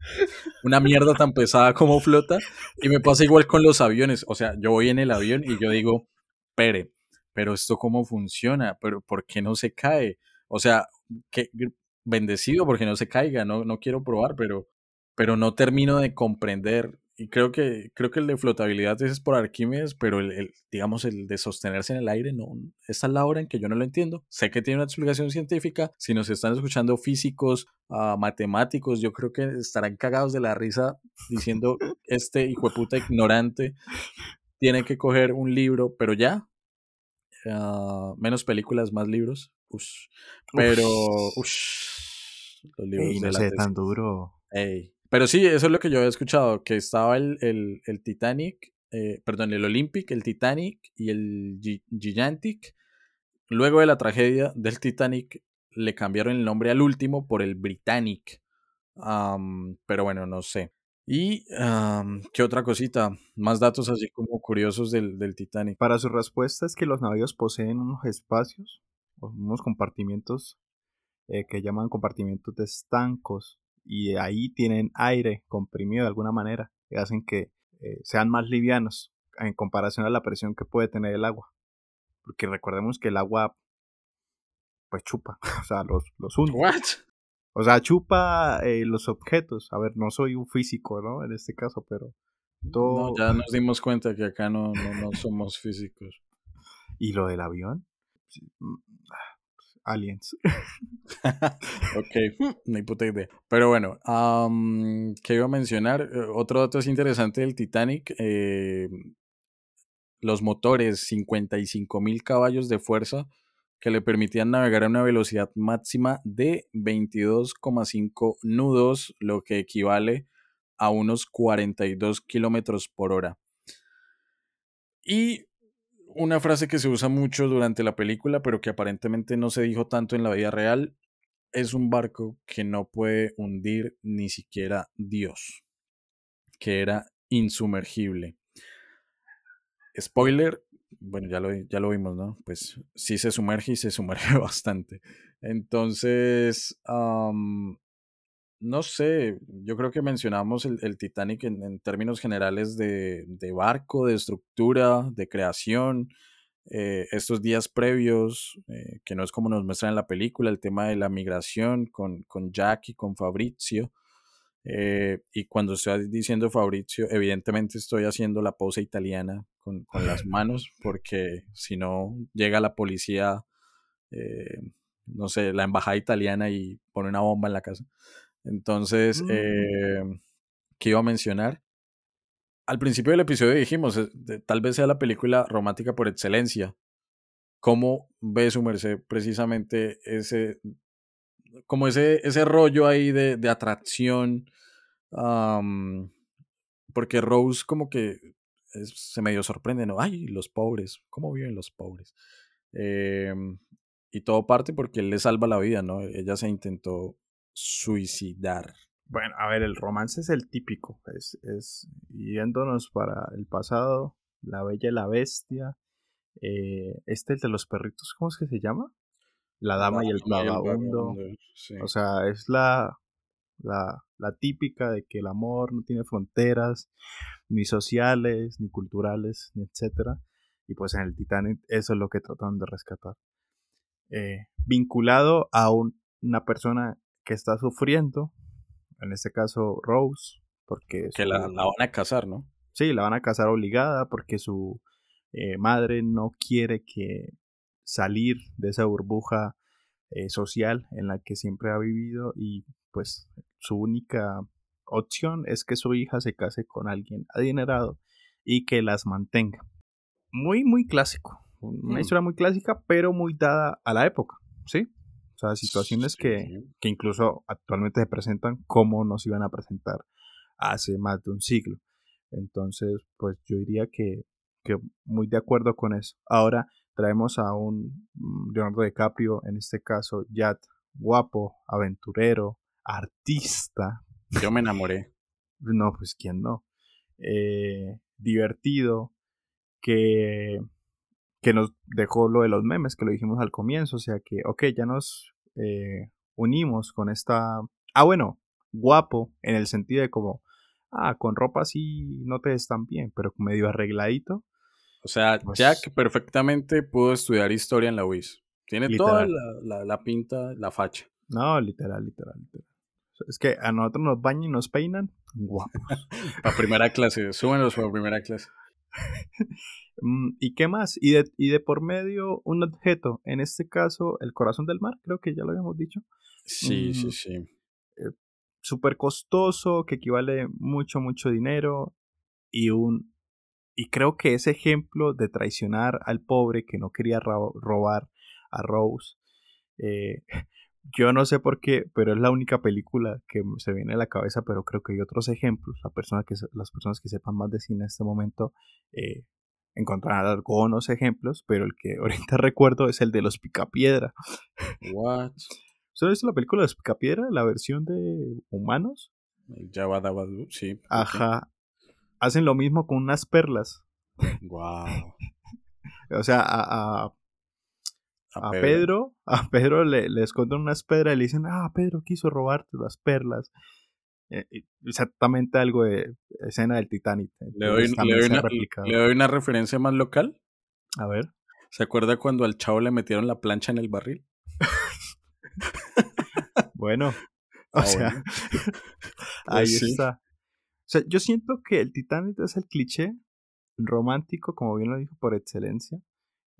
Una mierda tan pesada como flota. Y me pasa igual con los aviones. O sea, yo voy en el avión y yo digo, pere, pero esto cómo funciona, pero ¿por qué no se cae? O sea, que bendecido porque no se caiga, no, no quiero probar, pero, pero no termino de comprender. Y creo que, creo que el de flotabilidad es por Arquímedes, pero el, el, digamos, el de sostenerse en el aire, no. Esta es la hora en que yo no lo entiendo. Sé que tiene una explicación científica. Si nos están escuchando físicos, uh, matemáticos, yo creo que estarán cagados de la risa diciendo, (laughs) este hijo de puta ignorante tiene que coger un libro, pero ya. Uh, menos películas, más libros. Ush. Pero, ush, los libros Ey, no sé, tan duro. Ey. Pero sí, eso es lo que yo había escuchado, que estaba el, el, el Titanic, eh, perdón, el Olympic, el Titanic y el G Gigantic. Luego de la tragedia del Titanic, le cambiaron el nombre al último por el Britannic. Um, pero bueno, no sé. Y, um, ¿qué otra cosita? Más datos así como curiosos del, del Titanic. Para su respuesta es que los navíos poseen unos espacios, unos compartimientos eh, que llaman compartimientos de estancos, y ahí tienen aire comprimido de alguna manera, que hacen que eh, sean más livianos en comparación a la presión que puede tener el agua. Porque recordemos que el agua, pues chupa, (laughs) o sea, los, los (laughs) hunde. O sea, chupa eh, los objetos. A ver, no soy un físico, ¿no? En este caso, pero todo... No, ya nos dimos cuenta que acá no, no, no somos físicos. ¿Y lo del avión? Mm, aliens. (laughs) ok, ni puta idea. Pero bueno, um, ¿qué iba a mencionar? Otro dato es interesante del Titanic. Eh, los motores, 55 mil caballos de fuerza que le permitían navegar a una velocidad máxima de 22,5 nudos, lo que equivale a unos 42 kilómetros por hora. Y una frase que se usa mucho durante la película, pero que aparentemente no se dijo tanto en la vida real, es un barco que no puede hundir ni siquiera Dios, que era insumergible. Spoiler, bueno, ya lo, ya lo vimos, ¿no? Pues sí se sumerge y se sumerge (laughs) bastante. Entonces, um, no sé, yo creo que mencionamos el, el Titanic en, términos generales de, de, barco, de estructura, de creación, eh, estos días previos, eh, que no es como nos muestran en la película, el tema de la migración con, con Jack y con Fabrizio. Eh, y cuando estoy diciendo Fabrizio, evidentemente estoy haciendo la pose italiana con, con las (laughs) manos, porque si no llega la policía, eh, no sé, la embajada italiana y pone una bomba en la casa. Entonces, Mm. eh, ¿qué iba a mencionar? Al principio del episodio dijimos, tal vez sea la película romántica por excelencia. ¿Cómo ve su merced precisamente ese, como ese, ese rollo ahí de, de atracción? porque Rose como que se medio sorprende, ¿no? Ay, los pobres, ¿cómo viven los pobres? Em, y todo parte porque él le salva la vida, ¿no? Ella se intentó suicidar. Bueno, a ver, el romance es el típico. Es, es yéndonos para el pasado, La Bella y la Bestia. eh, este, el de los perritos, ¿cómo es que se llama? La Dama y el Vagabundo. sí. O sea, es la, la, la típica de que el amor no tiene fronteras, ni sociales, ni culturales, ni etcétera. Y pues en el Titanic eso es lo que tratan de rescatar. Eh, vinculado a un- una persona que está sufriendo, en este caso Rose, porque que su- la, la van a casar, ¿no? Sí, la van a casar obligada porque su eh, madre no quiere que salir de esa burbuja eh, social en la que siempre ha vivido y pues su única opción es que su hija se case con alguien adinerado y que las mantenga. Muy, muy clásico. Una Hmm. historia muy clásica, pero muy dada a la época, ¿sí? O sea, situaciones que, Sí. que incluso actualmente se presentan como nos iban a presentar hace más de un siglo. Entonces, pues yo diría que, que muy de acuerdo con eso. Ahora traemos a un mm, Leonardo DiCaprio, en este caso, Yat, guapo, aventurero, artista. Yo me enamoré. No, pues quién no. Eh, divertido, que que nos dejó lo de los memes, que lo dijimos al comienzo, o sea que, ok, ya nos eh, unimos con esta... Ah, bueno, guapo, en el sentido de como, ah, con ropa así no te ves tan bien, pero medio arregladito. O sea, Pues- Jack perfectamente pudo estudiar historia en la UIS. Tiene toda la, la- la pinta, la facha. No, literal, literal, literal. Es que a nosotros nos bañan y nos peinan, (laughs) guapos. (laughs) Para primera clase, súbenlos para primera clase. (laughs) Mm, ¿Y qué más? Y de, y de por medio un objeto, en este caso el corazón del mar, creo que ya lo habíamos dicho. Sí, sí, Mm. sí. Súper costoso, que equivale mucho, mucho dinero. Y un. Y creo que ese ejemplo de traicionar al pobre que no quería ro- robar a Rose. eh, (laughs) yo no sé por qué, pero es la única película que se viene a la cabeza, pero creo que hay otros ejemplos. La persona que, las personas que sepan más de cine en este momento eh, encontrarán algunos ejemplos, pero el que (laughs) ahorita recuerdo es el de los Picapiedra. What? ¿Usted ha visto la película de los Picapiedra? La versión de humanos. Yabadabadu, sí. Ajá. Hacen lo mismo con unas perlas. Wow. O sea, a, a- a Pedro, a Pedro le, le esconden unas pedras y le dicen, ah, Pedro quiso robarte las perlas. Eh, exactamente algo de escena del Titanic. Le doy, Entonces, le doy una, replicado. le doy una referencia más local. A ver. ¿Se acuerda cuando al chavo le metieron la plancha en el barril? (laughs) Bueno. O Ah, sea, bueno. ahí (laughs) sí. está. Sea, yo siento que el Titanic es el cliché romántico, como bien lo dijo, por excelencia.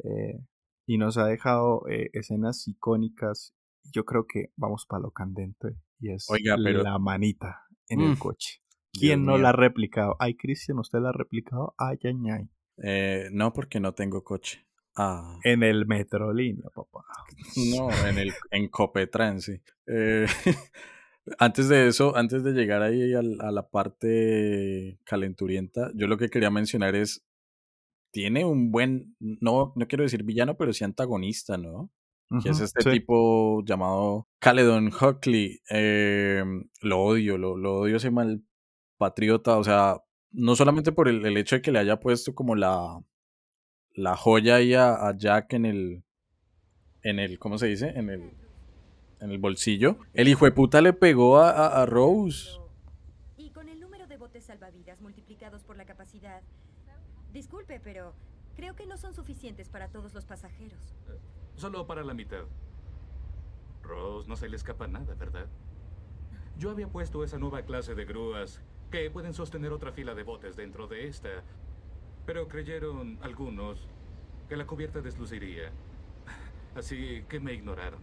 eh, y nos ha dejado eh, escenas icónicas. Yo creo que vamos para lo candente. Y es Oiga, pero- la manita en Mm, el coche. ¿Quién Dios no mío. la ha replicado? Ay, Cristian, ¿usted la ha replicado? Ay, ay, ay. Eh, no, porque no tengo coche. Ah. En el Metrolínea, papá. No, en el en Copetran, sí. Eh, (laughs) antes de eso, antes de llegar ahí al- a, la parte calenturienta, yo lo que quería mencionar es, tiene un buen, no, no quiero decir villano, pero sí antagonista, ¿no? Que es este sí. tipo llamado Caledon Huckley. Eh, lo odio, lo, lo odio ese mal patriota, o sea, no solamente por el, el hecho de que le haya puesto como la, la joya ahí a, a Jack en el, en el, ¿cómo se dice? En el, en el bolsillo. El hijo de puta le pegó a, a- a Rose. Y con el número de botes salvavidas multiplicados por la capacidad. Disculpe, pero creo que no son suficientes para todos los pasajeros. Solo para la mitad. Rose, no se le escapa nada, ¿verdad? Yo había puesto esa nueva clase de grúas que pueden sostener otra fila de botes dentro de esta. Pero creyeron algunos que la cubierta desluciría. Así que me ignoraron.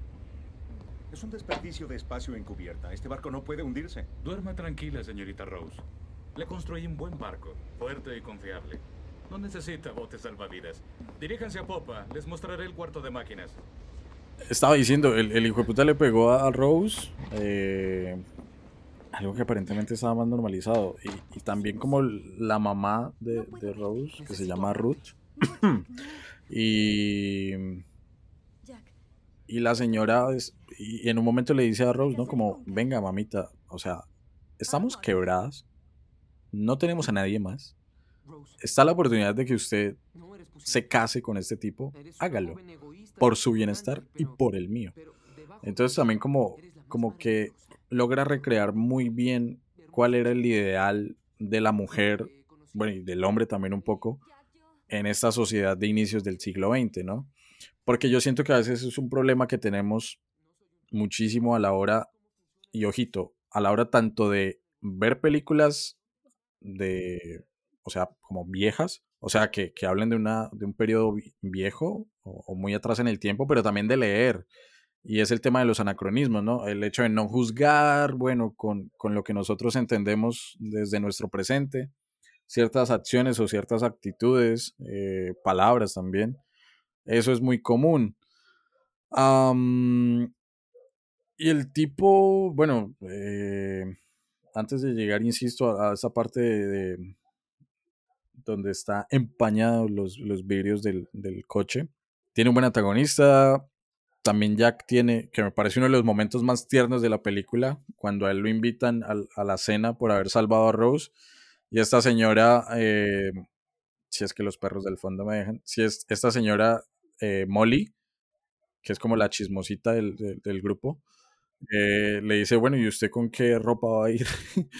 Es un desperdicio de espacio encubierta. Este barco no puede hundirse. Duerma tranquila, señorita Rose. Le construí un buen barco, fuerte y confiable. No necesita botes salvavidas. Diríjanse a popa, les mostraré el cuarto de máquinas. Estaba diciendo, el, el hijo de puta le pegó a, Rose. eh, algo que aparentemente estaba más normalizado. Y, y también como la mamá de, de Rose, que se llama Ruth. (clears throat) y, y la señora es- y en un momento le dice a Rose, ¿no? Como, venga mamita, o sea, estamos quebradas. No tenemos a nadie más. Está la oportunidad de que usted se case con este tipo. Hágalo. Por su bienestar y por el mío. Entonces también como, como que logra recrear muy bien cuál era el ideal de la mujer, bueno, y del hombre también un poco, en esta sociedad de inicios del siglo XX, ¿no? Porque yo siento que a veces es un problema que tenemos muchísimo a la hora, y ojito, a la hora tanto de ver películas de, o sea, como viejas, o sea, que, que hablen de, una, de un periodo vi- viejo o, o muy atrás en el tiempo, pero también de leer. Y es el tema de los anacronismos, ¿no? El hecho de no juzgar, bueno, con, con lo que nosotros entendemos desde nuestro presente, ciertas acciones o ciertas actitudes, eh, palabras también. Eso es muy común. Y el tipo, bueno, eh, antes de llegar, insisto, a, a esa parte de, de donde está empañados los, los vidrios del, del coche, tiene un buen antagonista. También Jack tiene, que me parece uno de los momentos más tiernos de la película, cuando a él lo invitan al- a, la cena por haber salvado a Rose. Y esta señora, eh, si es que los perros del fondo me dejan, si es esta señora eh, Molly, que es como la chismosita del, del- del grupo, eh, le dice, bueno, ¿y usted con qué ropa va a ir? (laughs)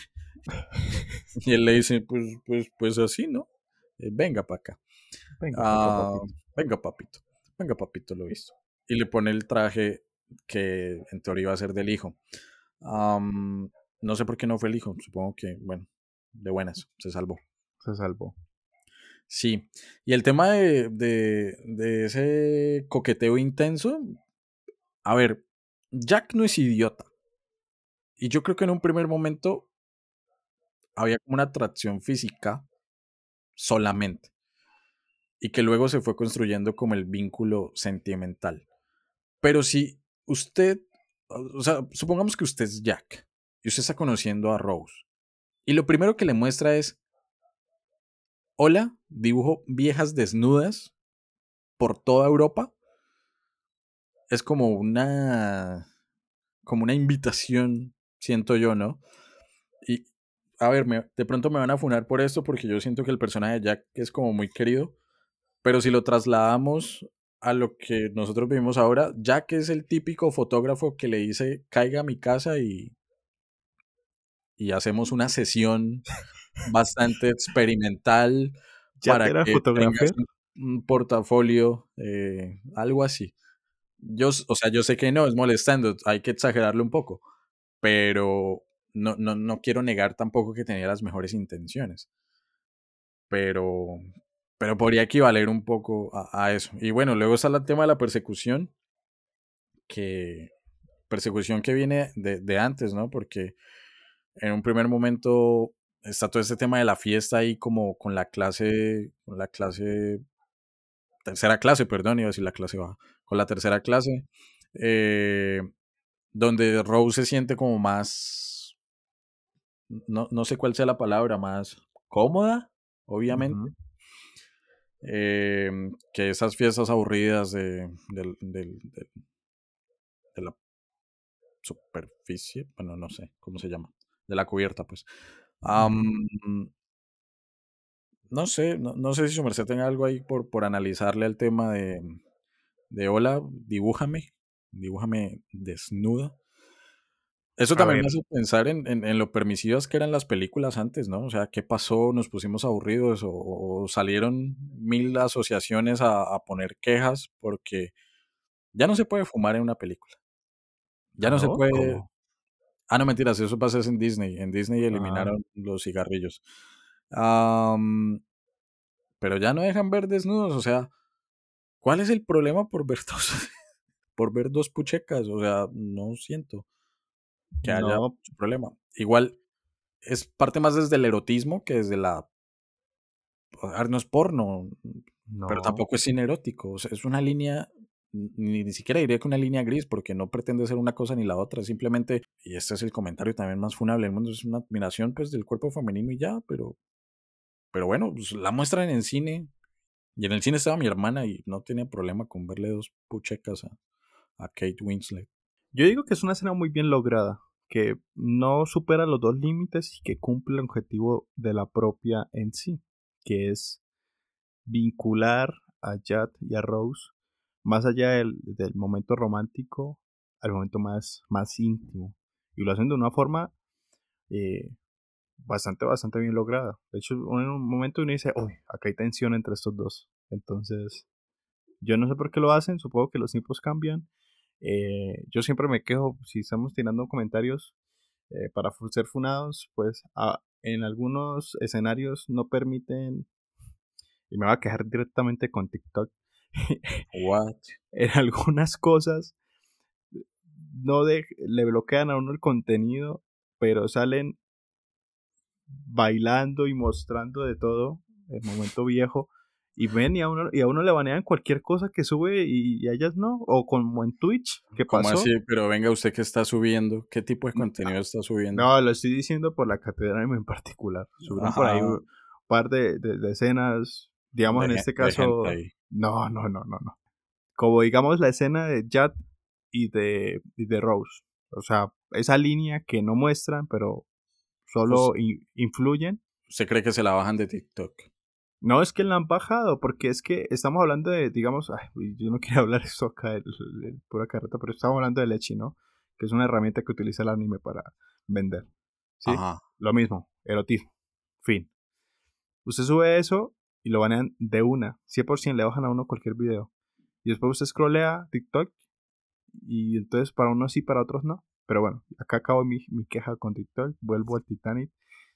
y él le dice, pues, pues, pues así, ¿no? Eh, venga para acá. Venga, Ah, papito. venga, papito. Venga, papito, lo he visto. Y le pone el traje que en teoría iba a ser del hijo. No sé por qué no fue el hijo. Supongo que, bueno, de buenas, se salvó. Se salvó. Sí. Y el tema de, de, de ese coqueteo intenso. A ver, Jack no es idiota. Y yo creo que en un primer momento había como una atracción física solamente. Y que luego se fue construyendo como el vínculo sentimental. Pero si usted, o sea, supongamos que usted es Jack y usted está conociendo a Rose. Y lo primero que le muestra es, hola, dibujo viejas desnudas por toda Europa. Es como una, como una invitación, siento yo, ¿no? Y, a ver, de pronto me van a funar por esto porque yo siento que el personaje de Jack es como muy querido. Pero si lo trasladamos a lo que nosotros vivimos ahora, Jack es el típico fotógrafo que le dice, caiga a mi casa y, y hacemos una sesión bastante experimental (laughs) ¿Jack para era que fotografer? tengas un, portafolio, eh, algo así. Yo, o sea, yo sé que no, es molestando, hay que exagerarlo un poco, pero no, no, no quiero negar tampoco que tenía las mejores intenciones. Pero, pero podría equivaler un poco a, a eso. Y bueno, luego está el tema de la persecución, que persecución que viene de, de antes, ¿no? Porque en un primer momento está todo este tema de la fiesta ahí como con la clase, con la clase, tercera clase, perdón, iba a decir la clase baja, con la tercera clase, eh, donde Rose se siente como más, no, no sé cuál sea la palabra, más cómoda, obviamente. Eh, que esas fiestas aburridas de, del- de la superficie, bueno, no sé cómo se llama, de la cubierta, pues. No sé, no, no sé si su merced tenga algo ahí por, por analizarle al tema de, de hola, dibújame, dibújame desnuda. Eso también me hace pensar en, en- en lo permisivas que eran las películas antes, ¿no? O sea, ¿qué pasó? ¿Nos pusimos aburridos o, o salieron mil asociaciones a, a poner quejas porque ya no se puede fumar en una película? Ya no se puede... ¿Cómo? Ah, no, mentiras, eso pasa es en Disney. En Disney Ah, eliminaron los cigarrillos. Am, pero ya no dejan ver desnudos, o sea, ¿cuál es el problema por ver (laughs) dos, por ver dos puchecas? O sea, no siento que haya no, problema. Igual es parte más desde el erotismo que desde la... a ver, no es porno, pero tampoco es cine erótico. O sea, es una línea, ni, ni siquiera diría que una línea gris, porque no pretende ser una cosa ni la otra. Simplemente, y este es el comentario también más funable del mundo, es una admiración pues del cuerpo femenino y ya, pero, pero bueno, pues, la muestran en cine. Y en el cine estaba mi hermana y no tenía problema con verle dos puchecas a, a Kate Winslet. Yo digo que es una escena muy bien lograda, que no supera los dos límites y que cumple el objetivo de la propia en sí, que es vincular a Jad y a Rose más allá del, del momento romántico al momento más, más íntimo. Y lo hacen de una forma eh, bastante, bastante bien lograda. De hecho, en un momento uno dice, uy, acá hay tensión entre estos dos. Entonces, yo no sé por qué lo hacen, supongo que los tiempos cambian. Eh, yo siempre me quejo, si estamos tirando comentarios eh, para ser funados, pues a- en algunos escenarios no permiten, y me voy a quejar directamente con TikTok, (laughs) What? en algunas cosas no de- le bloquean a uno el contenido, pero salen bailando y mostrando de todo, el momento viejo, y ven y a uno, y a uno le banean cualquier cosa que sube y, y a ellas no, o como en Twitch, ¿qué ¿Cómo pasó? así? Pero venga, ¿usted qué está subiendo? ¿Qué tipo de contenido está subiendo? No, lo estoy diciendo por la catedral en particular. Subieron por ahí un par de, de- de escenas, digamos De en este de caso, no, no, no, no, no. Como digamos la escena de Jad y de, y de Rose. O sea, esa línea que no muestran, pero solo Pues- in- influyen. ¿Usted cree que se la bajan de TikTok? No es que la han bajado, porque es que estamos hablando de, digamos, ay, yo no (laughs) quiero hablar esto acá de, pura carreta, pero estamos hablando de Lechi, ¿no? Que es una herramienta que utiliza el anime para vender. ¿Sí? Lo mismo, erotismo. Fin. Usted sube eso y lo banean de una. 100% le bajan a uno cualquier video. Y después usted scrollea TikTok y entonces para unos sí, para otros no. Pero bueno, acá acabo mi, mi queja con TikTok. Vuelvo al Titanic.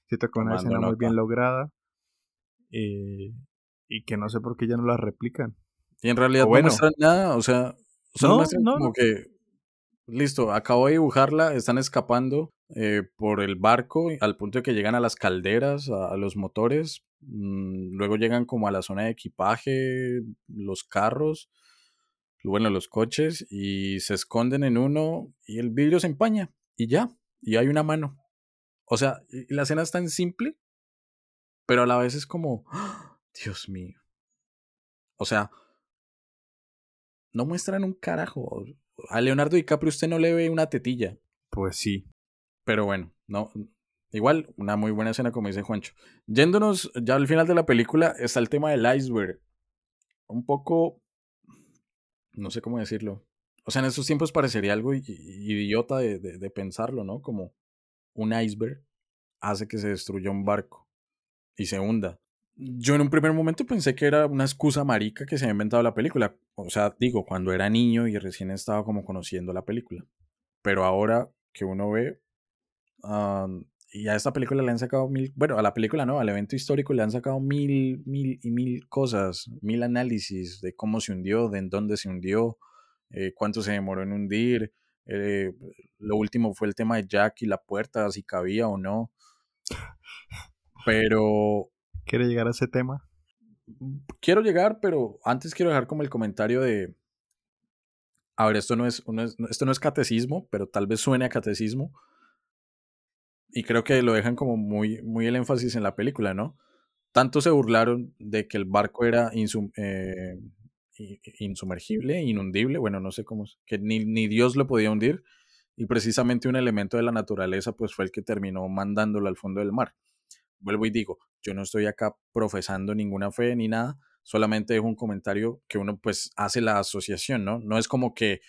Siento que una escena muy bien lograda. Eh, y que no sé por qué ya no la replican. Y en realidad no muestran nada, o sea, no, como que, listo, acabo de dibujarla, están escapando eh, por el barco al punto de que llegan a las calderas, a, los motores, luego llegan como a la zona de equipaje, los carros, bueno, los coches, y se esconden en uno y el vidrio se empaña y ya, y hay una mano. O sea, la escena es tan simple pero a la vez es como, ¡ah! Dios mío. O sea, no muestran un carajo. A Leonardo DiCaprio usted no le ve una tetilla. Pues sí. Pero bueno, no. Igual, una muy buena escena, como dice Juancho. Yéndonos ya al final de la película, está el tema del iceberg. Un poco. No sé cómo decirlo. O sea, en estos tiempos parecería algo idiota de, de pensarlo, ¿no? Como un iceberg hace que se destruya un barco y se hunda. Yo en un primer momento pensé que era una excusa marica que se había inventado la película. O sea, digo, cuando era niño y recién estaba como conociendo la película. Pero ahora que uno ve, y a esta película le han sacado mil, bueno, a la película no, al evento histórico le han sacado mil, mil y mil cosas, mil análisis de cómo se hundió, de en dónde se hundió, eh, cuánto se demoró en hundir. Eh, lo último fue el tema de Jack y la puerta, si cabía o no. Pero... ¿Quiere llegar a ese tema? Quiero llegar, pero antes quiero dejar como el comentario de... A ver, esto no es, esto no es catecismo, pero tal vez suene a catecismo. Y creo que lo dejan como muy, muy el énfasis en la película, ¿no? Tanto se burlaron de que el barco era eh, insumergible, inundible, bueno, no sé cómo, que ni, ni Dios lo podía hundir. Y precisamente un elemento de la naturaleza pues fue el que terminó mandándolo al fondo del mar vuelvo y digo, yo no estoy acá profesando ninguna fe ni nada, solamente es un comentario que uno pues hace la asociación, ¿no? No es como que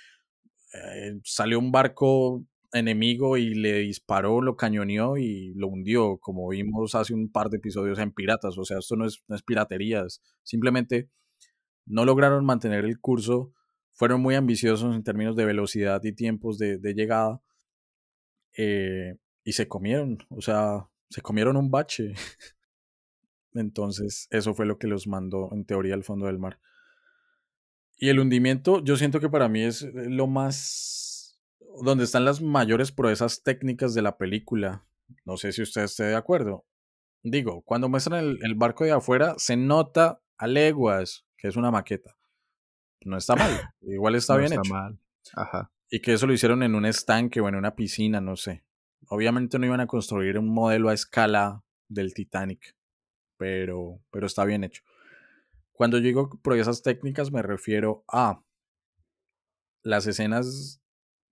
eh, salió un barco enemigo y le disparó, lo cañoneó y lo hundió, como vimos hace un par de episodios en Piratas. O sea, esto no es, no es piratería, simplemente no lograron mantener el curso, fueron muy ambiciosos en términos de velocidad y tiempos de, llegada eh, y se comieron. O sea, se comieron un bache. (laughs) Entonces, eso fue lo que los mandó en teoría al fondo del mar. Y el hundimiento, yo siento que para mí es eh, lo más... donde están las mayores proezas técnicas de la película. No sé si usted esté de acuerdo. Digo, cuando muestran el, barco de afuera, se nota a leguas que es una maqueta. No está mal, (laughs) igual está no bien está Mal. Ajá. Y que eso lo hicieron en un estanque o en una piscina, no sé. Obviamente no iban a construir un modelo a escala del Titanic, pero, pero está bien hecho. Cuando yo digo proezas técnicas me refiero a las escenas,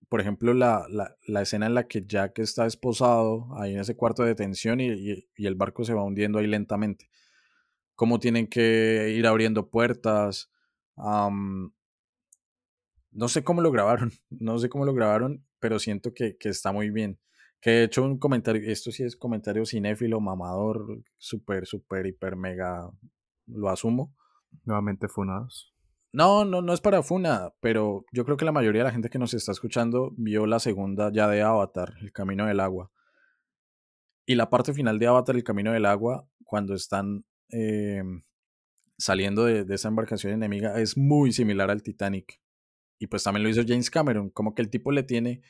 por ejemplo, la, la, escena en la que Jack está esposado ahí en ese cuarto de detención y, el barco se va hundiendo ahí lentamente. Cómo tienen que ir abriendo puertas. no sé cómo lo grabaron, (laughs) no sé cómo lo grabaron, pero siento que, que está muy bien. Que he hecho un comentario, esto sí es comentario cinéfilo, mamador, súper, súper, hiper, mega, lo asumo. Nuevamente funados. No, no, no es para funa, pero yo creo que la mayoría de la gente que nos está escuchando vio la segunda ya de Avatar, El Camino del Agua. Y la parte final de Avatar, El Camino del Agua, cuando están em, saliendo de, de esa embarcación enemiga, es muy similar al Titanic. Y pues también lo hizo James Cameron, como que el tipo le tiene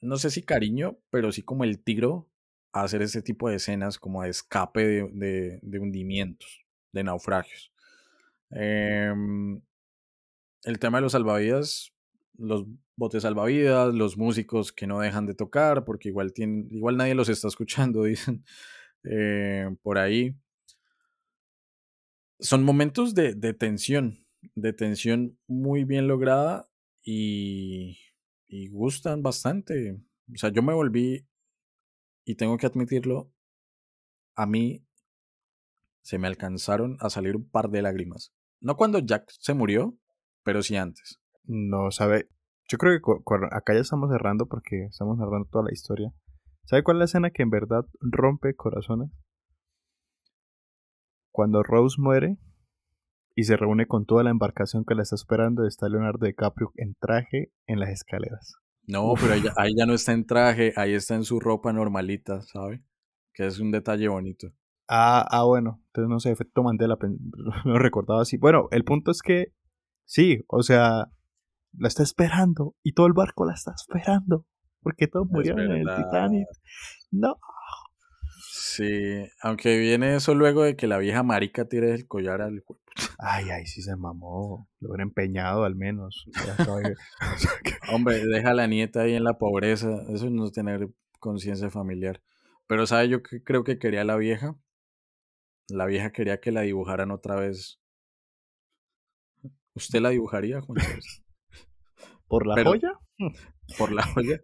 no sé si cariño, pero sí como el tiro a hacer ese tipo de escenas como de escape de, hundimientos, de naufragios. Em, el tema de los salvavidas, los botes salvavidas, los músicos que no dejan de tocar, porque igual, tienen, igual nadie los está escuchando, (laughs) dicen eh, por ahí. Son momentos de, de tensión, de tensión muy bien lograda y y gustan bastante. O sea, yo me volví, y tengo que admitirlo, a mí se me alcanzaron a salir un par de lágrimas. No cuando Jack se murió, pero sí antes. No, sabe. Yo creo que acá ya estamos cerrando porque estamos narrando toda la historia. ¿Sabe cuál es la escena que en verdad rompe corazones? Cuando Rose muere y se reúne con toda la embarcación que la está esperando, está Leonardo DiCaprio en traje en las escaleras. No, pero ahí ya no está en traje, ahí está en su ropa normalita, ¿sabe? Que es un detalle bonito. Ah, ah, bueno, entonces no sé, efecto Mandela, pen- (laughs) no recordaba así. Bueno, el punto es que sí, o sea, la está esperando y todo el barco la está esperando porque todos murieron en el. Titanic. No, Sí, aunque viene eso luego de que la vieja marica tire el collar al cuerpo. ay, ay, sí se mamó, lo hubiera empeñado al menos. (laughs) Hombre, deja a la nieta ahí en la pobreza, eso no es tener conciencia familiar. Pero ¿sabe yo creo que quería la vieja? La vieja quería que la dibujaran otra vez. ¿Usted la dibujaría, Juan? (laughs) ¿Por la Pero- joya? (laughs) Por la joya.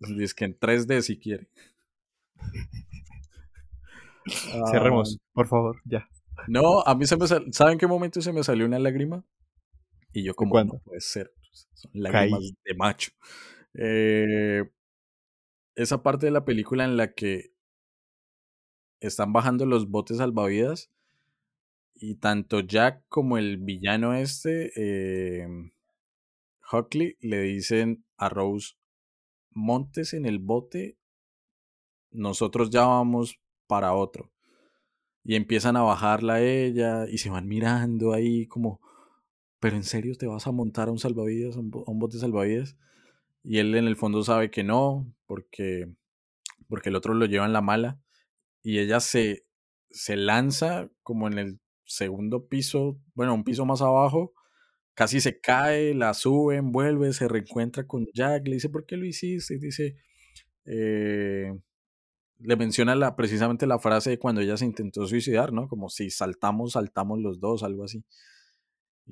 Dice que en 3D si quiere. Cerremos, por favor, ya. No, a mí se me sal- ¿Saben en qué momento se me salió una lágrima? Y yo como, cuándo? no puede ser. Son lágrimas Caí. de macho. Eh, esa parte de la película en la que están bajando los botes salvavidas y tanto Jack como el villano este, eh, Huckley, le dicen a Rose, montes en el bote, nosotros ya vamos para otro. Y empiezan a bajarla a ella y se van mirando ahí como, pero en serio te vas a montar a un salvavidas, a un, bote salvavidas. Y él en el fondo sabe que no, porque, porque el otro lo lleva en la mala. Y ella se, se lanza como en el segundo piso, bueno, un piso más abajo, casi se cae, la suben, vuelve, se reencuentra con Jack, le dice, ¿por qué lo hiciste? Y dice, eh, le menciona la, precisamente la frase de cuando ella se intentó suicidar, ¿no? Como si saltamos, saltamos los dos, algo así.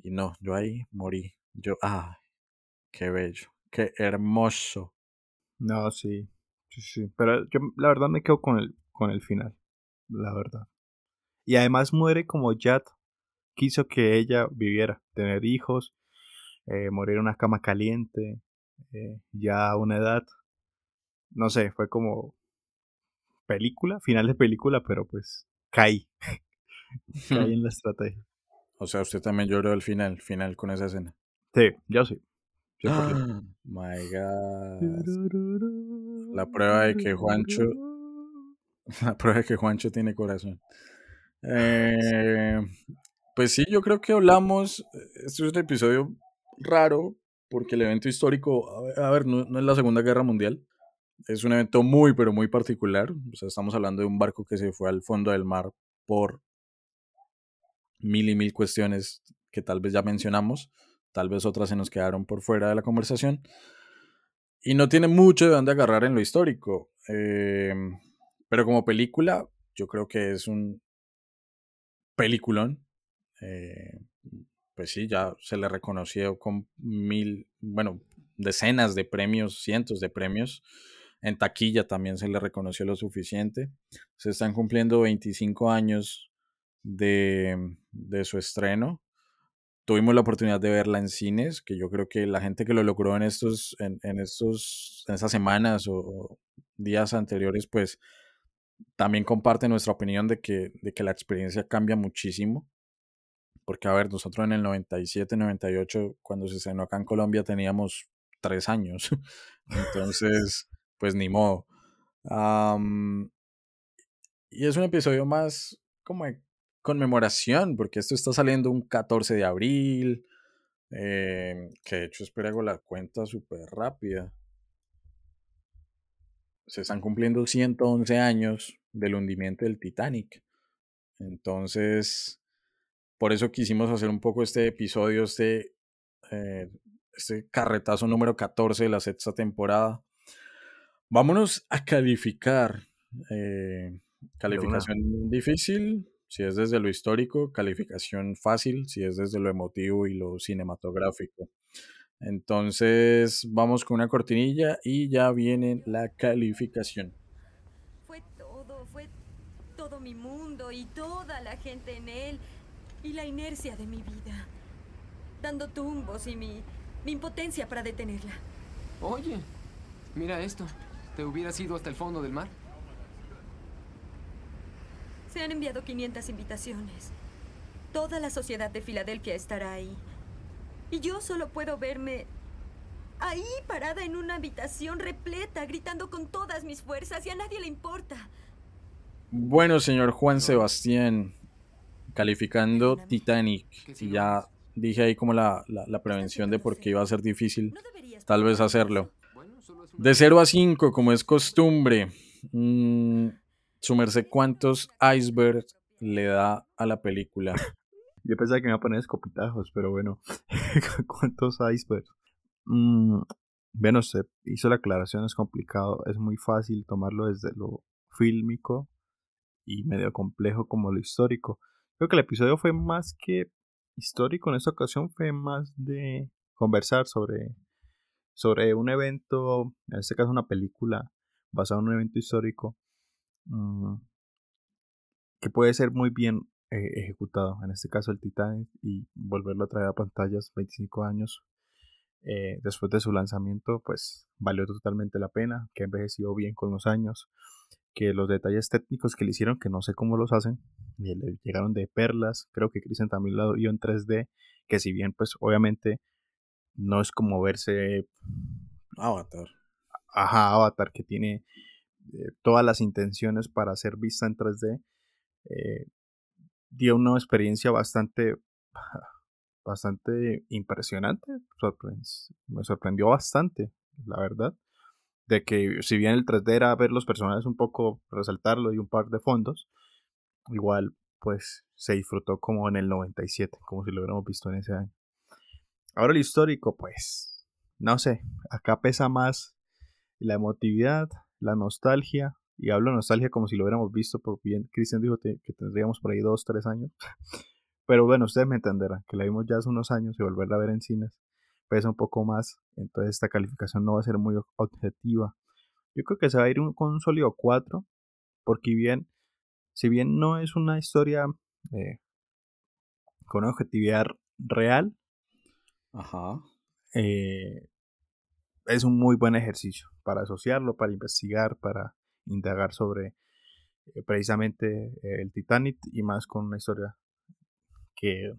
Y no, yo ahí morí. Yo, ah, qué bello, qué hermoso. No, sí, sí, sí. Pero yo la verdad me quedo con el, con el final, la verdad. Y además muere como Jad quiso que ella viviera, tener hijos, eh, morir en una cama caliente, eh, ya a una edad. No sé, fue como película, final de película, pero pues caí. (laughs) caí en la estrategia. O sea, usted también lloró al final, final con esa escena. Sí, yo sí. 100%. (gasps) My God. La prueba de que Juancho, (laughs) la prueba de que Juancho tiene corazón. (laughs) Eh, pues sí, yo creo que hablamos. Este es un episodio raro porque el evento histórico, a ver, a ver, no, no es la Segunda Guerra Mundial. Es un evento muy, pero muy particular. O sea, estamos hablando de un barco que se fue al fondo del mar por mil y mil cuestiones que tal vez ya mencionamos. Tal vez otras se nos quedaron por fuera de la conversación. Y no tiene mucho de dónde agarrar en lo histórico. Eh, pero como película, yo creo que es un peliculón. Eh, pues sí, ya se le reconoció con mil, bueno, decenas de premios, cientos de premios. En taquilla también se le reconoció lo suficiente. Se están cumpliendo 25 años de, de su estreno. Tuvimos la oportunidad de verla en cines, que yo creo que la gente que lo logró en estos, en, en estos, en estas semanas o, o días anteriores, pues también comparte nuestra opinión de que, de que la experiencia cambia muchísimo. Porque, a ver, nosotros en el 97, 98, cuando se estrenó acá en Colombia, teníamos tres años. (laughs) Entonces, pues ni modo. Y es un episodio más como de conmemoración, porque esto está saliendo un 14 de abril, eh, que de hecho espero hago la cuenta súper rápida. Se están cumpliendo 111 años del hundimiento del Titanic. Entonces, por eso quisimos hacer un poco este episodio, este, eh, este carretazo número 14 de la sexta temporada. Vámonos a calificar. eh, calificación difícil, si es desde lo histórico, calificación fácil, si es desde lo emotivo y lo cinematográfico. Entonces, vamos con una cortinilla y ya viene la calificación. Fue todo, fue todo mi mundo y toda la gente en él y la inercia de mi vida, dando tumbos y mi, mi impotencia para detenerla. Oye, mira esto. ¿Te hubieras ido hasta el fondo del mar? Se han enviado 500 invitaciones. Toda la sociedad de Filadelfia estará ahí. Y yo solo puedo verme ahí parada en una habitación repleta, gritando con todas mis fuerzas y a nadie le importa. Bueno, señor Juan Sebastián, calificando Titanic, y ya dije ahí como la, la, la prevención de por qué iba a ser difícil No deberías tal vez hacerlo. De 0 a 5, como es costumbre, mm, su merced, ¿cuántos icebergs le da a la película? Yo pensaba que me iba a poner escopitajos, pero bueno. (laughs) ¿Cuántos icebergs? Mm, bueno, usted hizo la aclaración, es complicado. Es muy fácil tomarlo desde lo fílmico y medio complejo como lo histórico. Creo que el episodio fue más que histórico en esta ocasión, fue más de conversar sobre, sobre un evento, en este caso una película basada en un evento histórico, mm, que puede ser muy bien eh, ejecutado. En este caso el Titanic y volverlo a traer a pantallas 25 años eh, después de su lanzamiento, pues valió totalmente la pena, que ha envejecido bien con los años, que los detalles técnicos que le hicieron, que no sé cómo los hacen, y le llegaron de perlas, creo que Christian también lo vio en 3D, que si bien pues obviamente no es como verse Avatar. ajá, Avatar que tiene eh, todas las intenciones para ser vista en 3D, eh, dio una experiencia bastante, (laughs) bastante impresionante. me sorprendió bastante, la verdad. De que si bien el 3D era ver los personajes un poco, resaltarlo y un par de fondos, igual pues se disfrutó como en el 97, como si lo hubiéramos visto en ese año. Ahora el histórico, pues, no sé, acá pesa más la emotividad, la nostalgia, y hablo de nostalgia como si lo hubiéramos visto, por bien Cristian dijo que tendríamos por ahí dos, tres años. (laughs) Pero bueno, ustedes me entenderán, que la vimos ya hace unos años y volverla a ver en cines pesa un poco más, entonces esta calificación no va a ser muy objetiva. Yo creo que se va a ir un- con un sólido 4, porque bien, si bien no es una historia eh, con una objetividad real, Ajá. eh, es un muy buen ejercicio para asociarlo, para investigar, para indagar sobre eh, precisamente eh, el Titanic y más con una historia que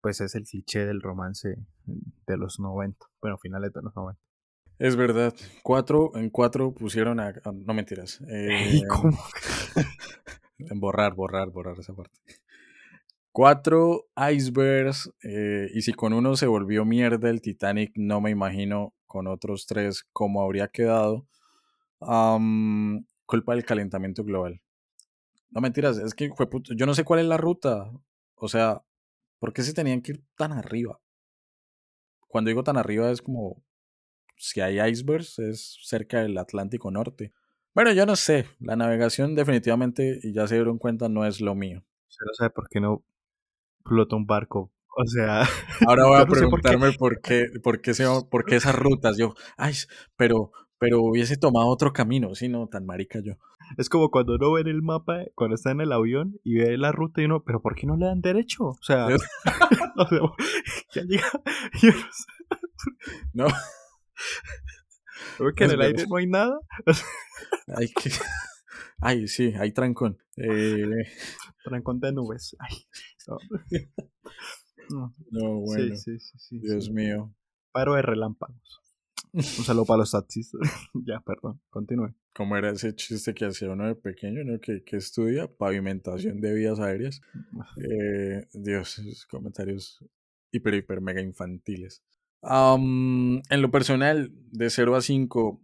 pues es el cliché del romance de los 90, bueno, finales de los 90. Es verdad. Cuatro, en cuatro pusieron a. No mentiras. (laughs) Eh, ¿Y cómo? (laughs) borrar, borrar, borrar esa parte. Cuatro icebergs. eh, y si con uno se volvió mierda el Titanic, no me imagino con otros tres cómo habría quedado. Am, culpa del calentamiento global. No mentiras, es que yo no sé cuál es la ruta. O sea, ¿por qué se tenían que ir tan arriba? Cuando digo tan arriba es como si hay icebergs, es cerca del Atlántico Norte. Bueno, yo no sé, la navegación definitivamente, y ya se dieron cuenta, no es lo mío. Usted no sabe por qué no flota un barco. O sea, Ahora (laughs) voy a no sé por qué. preguntarme por qué, por qué, se, por qué esas rutas. Yo, ay, pero, pero hubiese tomado otro camino, sí, no, tan marica yo. es como cuando uno ve en el mapa, cuando está en el avión y ve la ruta y uno, pero ¿por qué no le dan derecho? O sea, Es- (laughs) o sea, (laughs) ya llega. (laughs) no sé. No, ¿Ve que en el aire no hay nada? hay que, ay, sí, hay trancón. Eh, Trancón de nubes. Ay, no. No, no, bueno, Sí, sí, sí, sí, Dios mío. Paro de relámpagos. Un saludo para los taxis. (laughs) ya, perdón, continúe. ¿Cómo era ese chiste que hacía uno de pequeño, ¿no? Que, que estudia pavimentación de vías aéreas. Eh, Dios, esos comentarios hiper, hiper, mega infantiles. En lo personal, de 0 a 5,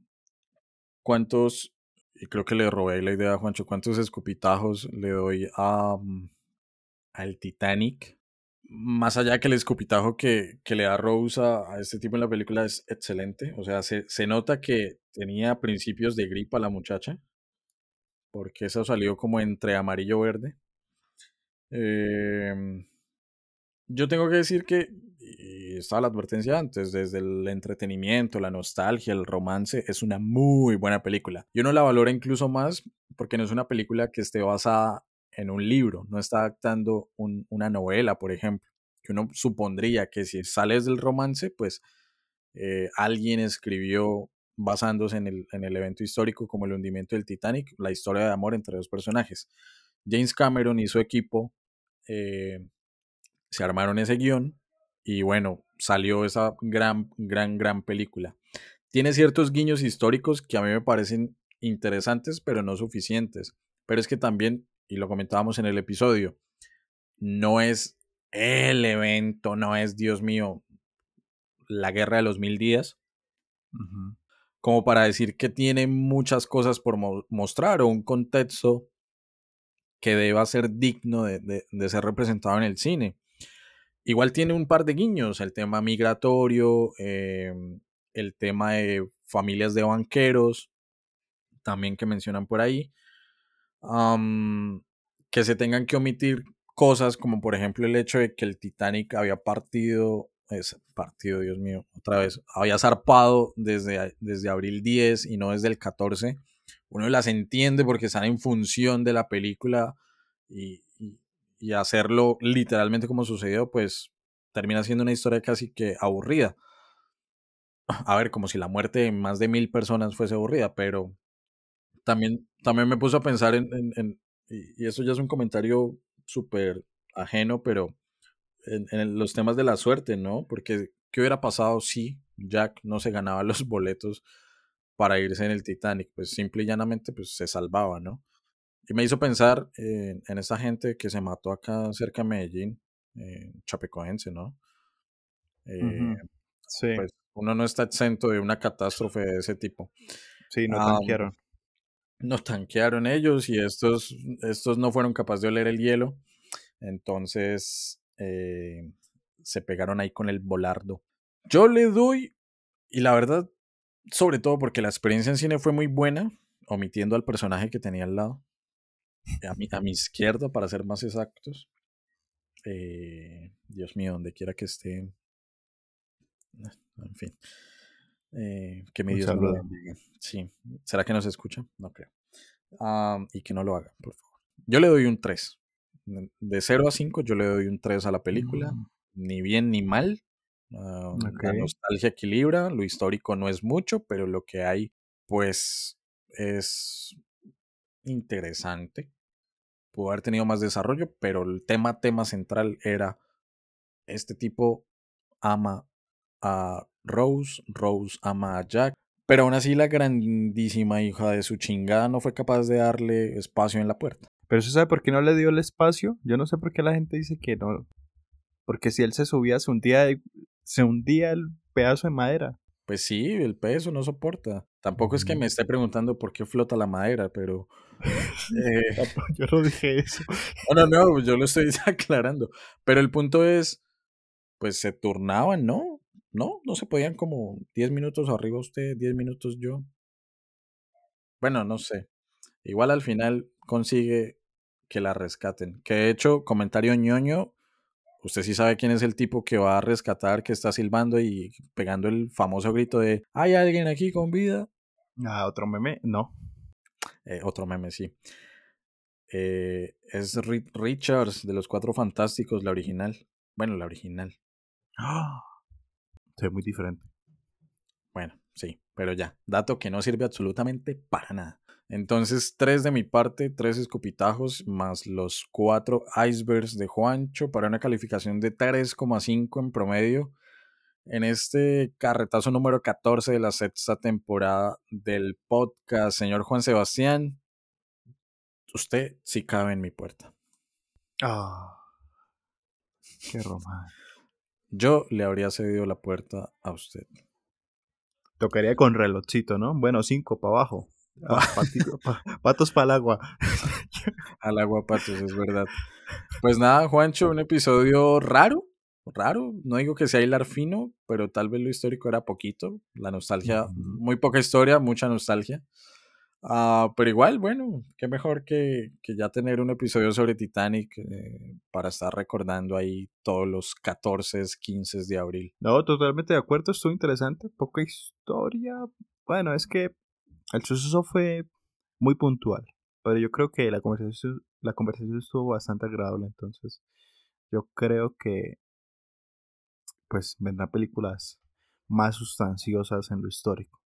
¿cuántos, y creo que le robé la idea a Juancho, cuántos escupitajos le doy a, mm, al Titanic? Más allá que el escupitajo que, que le da Rose a, a este tipo en la película es excelente. O sea, se, se nota que tenía principios de gripa la muchacha, porque eso salió como entre amarillo-verde. Em, yo tengo que decir que, y estaba la advertencia antes, desde el entretenimiento, la nostalgia, el romance, es una muy buena película. Y uno la valora incluso más porque no es una película que esté basada en un libro, no está adaptando un- una novela, por ejemplo, que uno supondría que si sales del romance, pues eh, alguien escribió basándose en el, en el evento histórico como el hundimiento del Titanic, la historia de amor entre dos personajes. James Cameron y su equipo eh, se armaron ese guion y bueno, salió esa gran, gran, gran película. Tiene ciertos guiños históricos que a mí me parecen interesantes, pero no suficientes. Pero es que también, y lo comentábamos en el episodio, no es el evento, no es, Dios mío, la guerra de los mil días, como para decir que tiene muchas cosas por mo- mostrar o un contexto que deba ser digno de, de- de ser representado en el cine. Igual tiene un par de guiños, el tema migratorio, eh, el tema de familias de banqueros, también que mencionan por ahí, am, que se tengan que omitir cosas como por ejemplo el hecho de que el Titanic había partido, es partido, Dios mío, otra vez, había zarpado desde, desde abril 10 y no desde el 14. Uno las entiende porque están en función de la película y, y- y hacerlo literalmente como sucedió, pues termina siendo una historia casi que aburrida. A ver, como si la muerte de más de mil personas fuese aburrida, pero también, también me puso a pensar en, en- en- y, eso ya es un comentario súper ajeno, pero en, en los temas de la suerte, ¿no? Porque, ¿qué hubiera pasado si Jack no se ganaba (laughs) los boletos para irse en el Titanic? Pues simple y llanamente, pues se salvaba, ¿no? Y me hizo pensar en, en esa gente que se mató acá cerca de Medellín, eh, chapecoense, ¿no? Eh. Sí, Pues uno no está exento de una catástrofe de ese tipo. sí, no tanquearon. Nos tanquearon ellos y estos, estos no fueron capaces de oler el hielo. Entonces eh, se pegaron ahí con el volardo. Yo le doy, y la verdad, sobre todo porque la experiencia en cine fue muy buena, omitiendo al personaje que tenía al lado, a mi, a mi izquierda para ser más exactos. Eh, Dios mío, donde quiera que esté. En fin. Eh, que mi Un Dios me saludo. Sí. ¿Será que nos escucha? No creo. Y que no lo haga, por favor. Yo le doy un 3. De 0 a 5 yo le doy un 3 a la película. Mm, Ni bien ni mal. La nostalgia equilibra. Lo histórico no es mucho, pero lo que hay, pues, es interesante. Pudo haber tenido más desarrollo, pero el tema, tema central era este tipo ama a Rose, Rose ama a Jack, pero aún así la grandísima hija de su chingada no fue capaz de darle espacio en la puerta. Pero ¿usted sabe por qué no le dio el espacio? Yo no sé por qué la gente dice que no. Porque si él se subía, se hundía, se hundía el pedazo de madera. Pues sí, el peso no soporta. Tampoco es que me esté preguntando por qué flota la madera, pero... (laughs) eh, Yo no dije eso. (laughs) no, no, no, yo lo estoy (laughs) aclarando. Pero el punto es, pues se turnaban, ¿no? No, no se podían como 10 minutos arriba usted, 10 minutos yo. Bueno, no sé. Igual al final consigue que la rescaten. Que de hecho, comentario ñoño, usted sí sabe quién es el tipo que va a rescatar, que está silbando y pegando el famoso grito de ¿Hay alguien aquí con vida? Ah, otro meme. No. Eh, otro meme, sí. Eh, es Ri- Richards de los Cuatro Fantásticos, la original. Bueno, la original. ¡Ah! Se ve muy diferente. Bueno, sí, pero ya, dato que no sirve absolutamente para nada. Entonces, tres de mi parte, tres escopitajos, más los cuatro icebergs de Juancho para una calificación de 3,5 en promedio en este carretazo número 14 de la sexta temporada del podcast. Señor Juan Sebastián, usted sí cabe en mi puerta. Ah. Qué romántico. Yo le habría cedido la puerta a usted. Tocaría con relojcito, ¿no? Bueno, cinco para abajo. (laughs) Ah, patito- pa- patos para el agua. (laughs) Al agua patos, es verdad. Pues nada, Juancho, un episodio raro, raro. No digo que sea hilar fino, pero tal vez lo histórico era poquito. La nostalgia, muy poca historia, mucha nostalgia. Ah, pero igual, bueno, qué mejor que, que ya tener un episodio sobre Titanic eh, para estar recordando ahí todos los 14, 15 de abril. No, totalmente de acuerdo, estuvo interesante. Poca historia. Bueno, es que el suceso fue muy puntual. pero yo creo que la conversación, la conversación estuvo bastante agradable, entonces yo creo que pues vendrán películas más sustanciosas en lo histórico.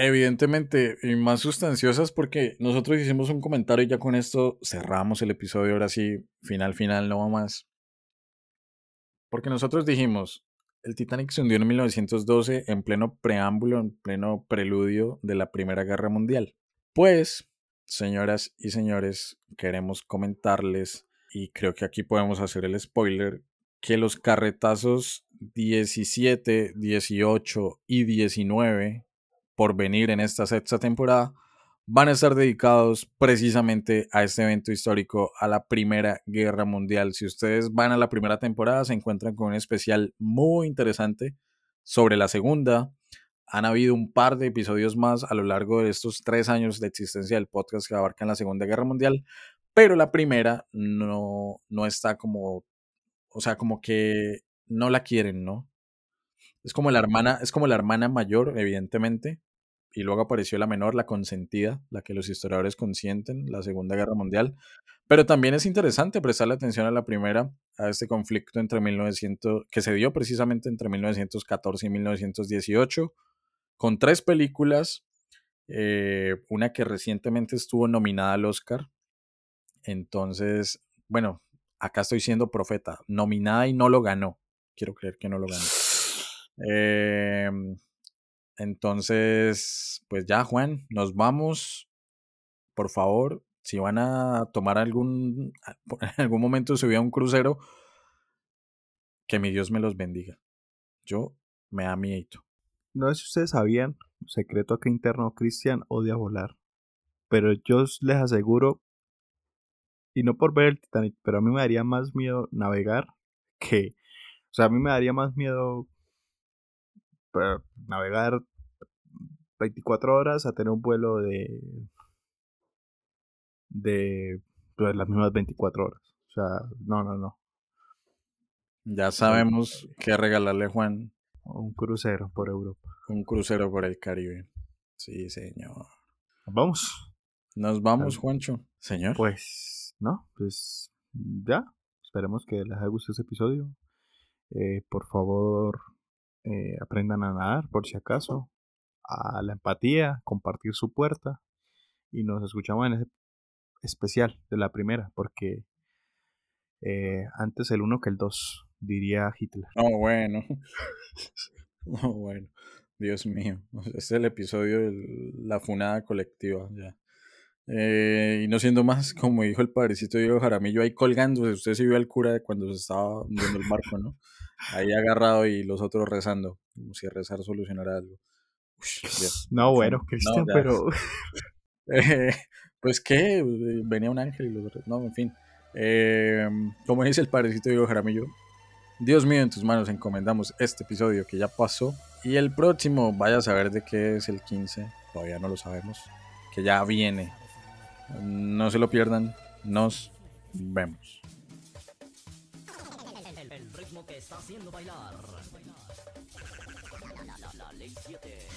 Evidentemente, y más sustanciosas porque nosotros hicimos un comentario y ya con esto cerramos el episodio, ahora sí, final, final, no más. Porque nosotros dijimos, el Titanic se hundió en 1912 en pleno preámbulo, en pleno preludio de la Primera Guerra Mundial. Pues, señoras y señores, queremos comentarles, y creo que aquí podemos hacer el spoiler, que los carretazos 17, 18 y 19 por venir en esta sexta temporada van a estar dedicados precisamente a este evento histórico, a la Primera Guerra Mundial. Si ustedes van a la primera temporada, se encuentran con un especial muy interesante sobre la segunda. Han habido un par de episodios más a lo largo de estos tres años de existencia del podcast que abarcan la Segunda Guerra Mundial, pero la primera no, no está como, o sea, como que no la quieren, ¿no? Es como la hermana, es como la hermana mayor, evidentemente, y luego apareció la menor, la consentida, la que los historiadores consienten, la Segunda Guerra Mundial. Pero también es interesante prestarle atención a la primera, a este conflicto entre 1900, que se dio precisamente entre 1914 y 1918, con tres películas, eh, una que recientemente estuvo nominada al Oscar. Entonces, bueno, acá estoy siendo profeta, nominada y no lo ganó. Quiero creer que no lo ganó. (sighs) Eh, entonces, pues ya, Juan, nos vamos. Por favor, si van a tomar algún, en (laughs) algún momento subir a un crucero, que mi Dios me los bendiga. Yo me da miedo. No sé si ustedes sabían, secreto acá interno, Cristian odia volar. Pero yo les aseguro, y no por ver el Titanic, pero a mí me daría más miedo navegar que... O sea, a mí me daría más miedo navegar 24 horas a tener un vuelo de de pues, las mismas 24 horas. O sea, no, no, no. Ya sabemos qué regalarle Juan. Un crucero por Europa. Un crucero por el Caribe. Sí, señor. Vamos. Nos vamos, Juancho. Señor. Pues, no, pues ya. Esperemos que les haya gustado este episodio. Eh, por favor, eh, aprendan a nadar por si acaso, a la empatía, compartir su puerta y nos escuchamos en ese especial de la primera porque eh, antes el uno que el dos diría Hitler. Oh, bueno. (laughs) oh, bueno. Dios mío. Este es el episodio de la funada colectiva ya. Eh, y no siendo más, como dijo el padrecito Diego Jaramillo, ahí colgando, usted se vio al cura cuando se estaba hundiendo el barco, ¿no? Ahí agarrado y los otros rezando, como si rezar solucionara algo. (laughs) no, bueno, (laughs) Cristian, pero... Eh, (laughs) pues que venía un ángel y los otros... No, en fin. Eh, como dice el padrecito Diego Jaramillo, Dios mío, en tus manos encomendamos este episodio que ya pasó. Y el próximo, vaya a saber de qué es el 15, todavía no lo sabemos, que ya viene. No se lo pierdan. Nos vemos. Está haciendo bailar. La, ley 7.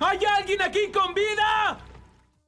¿Hay alguien aquí con vida?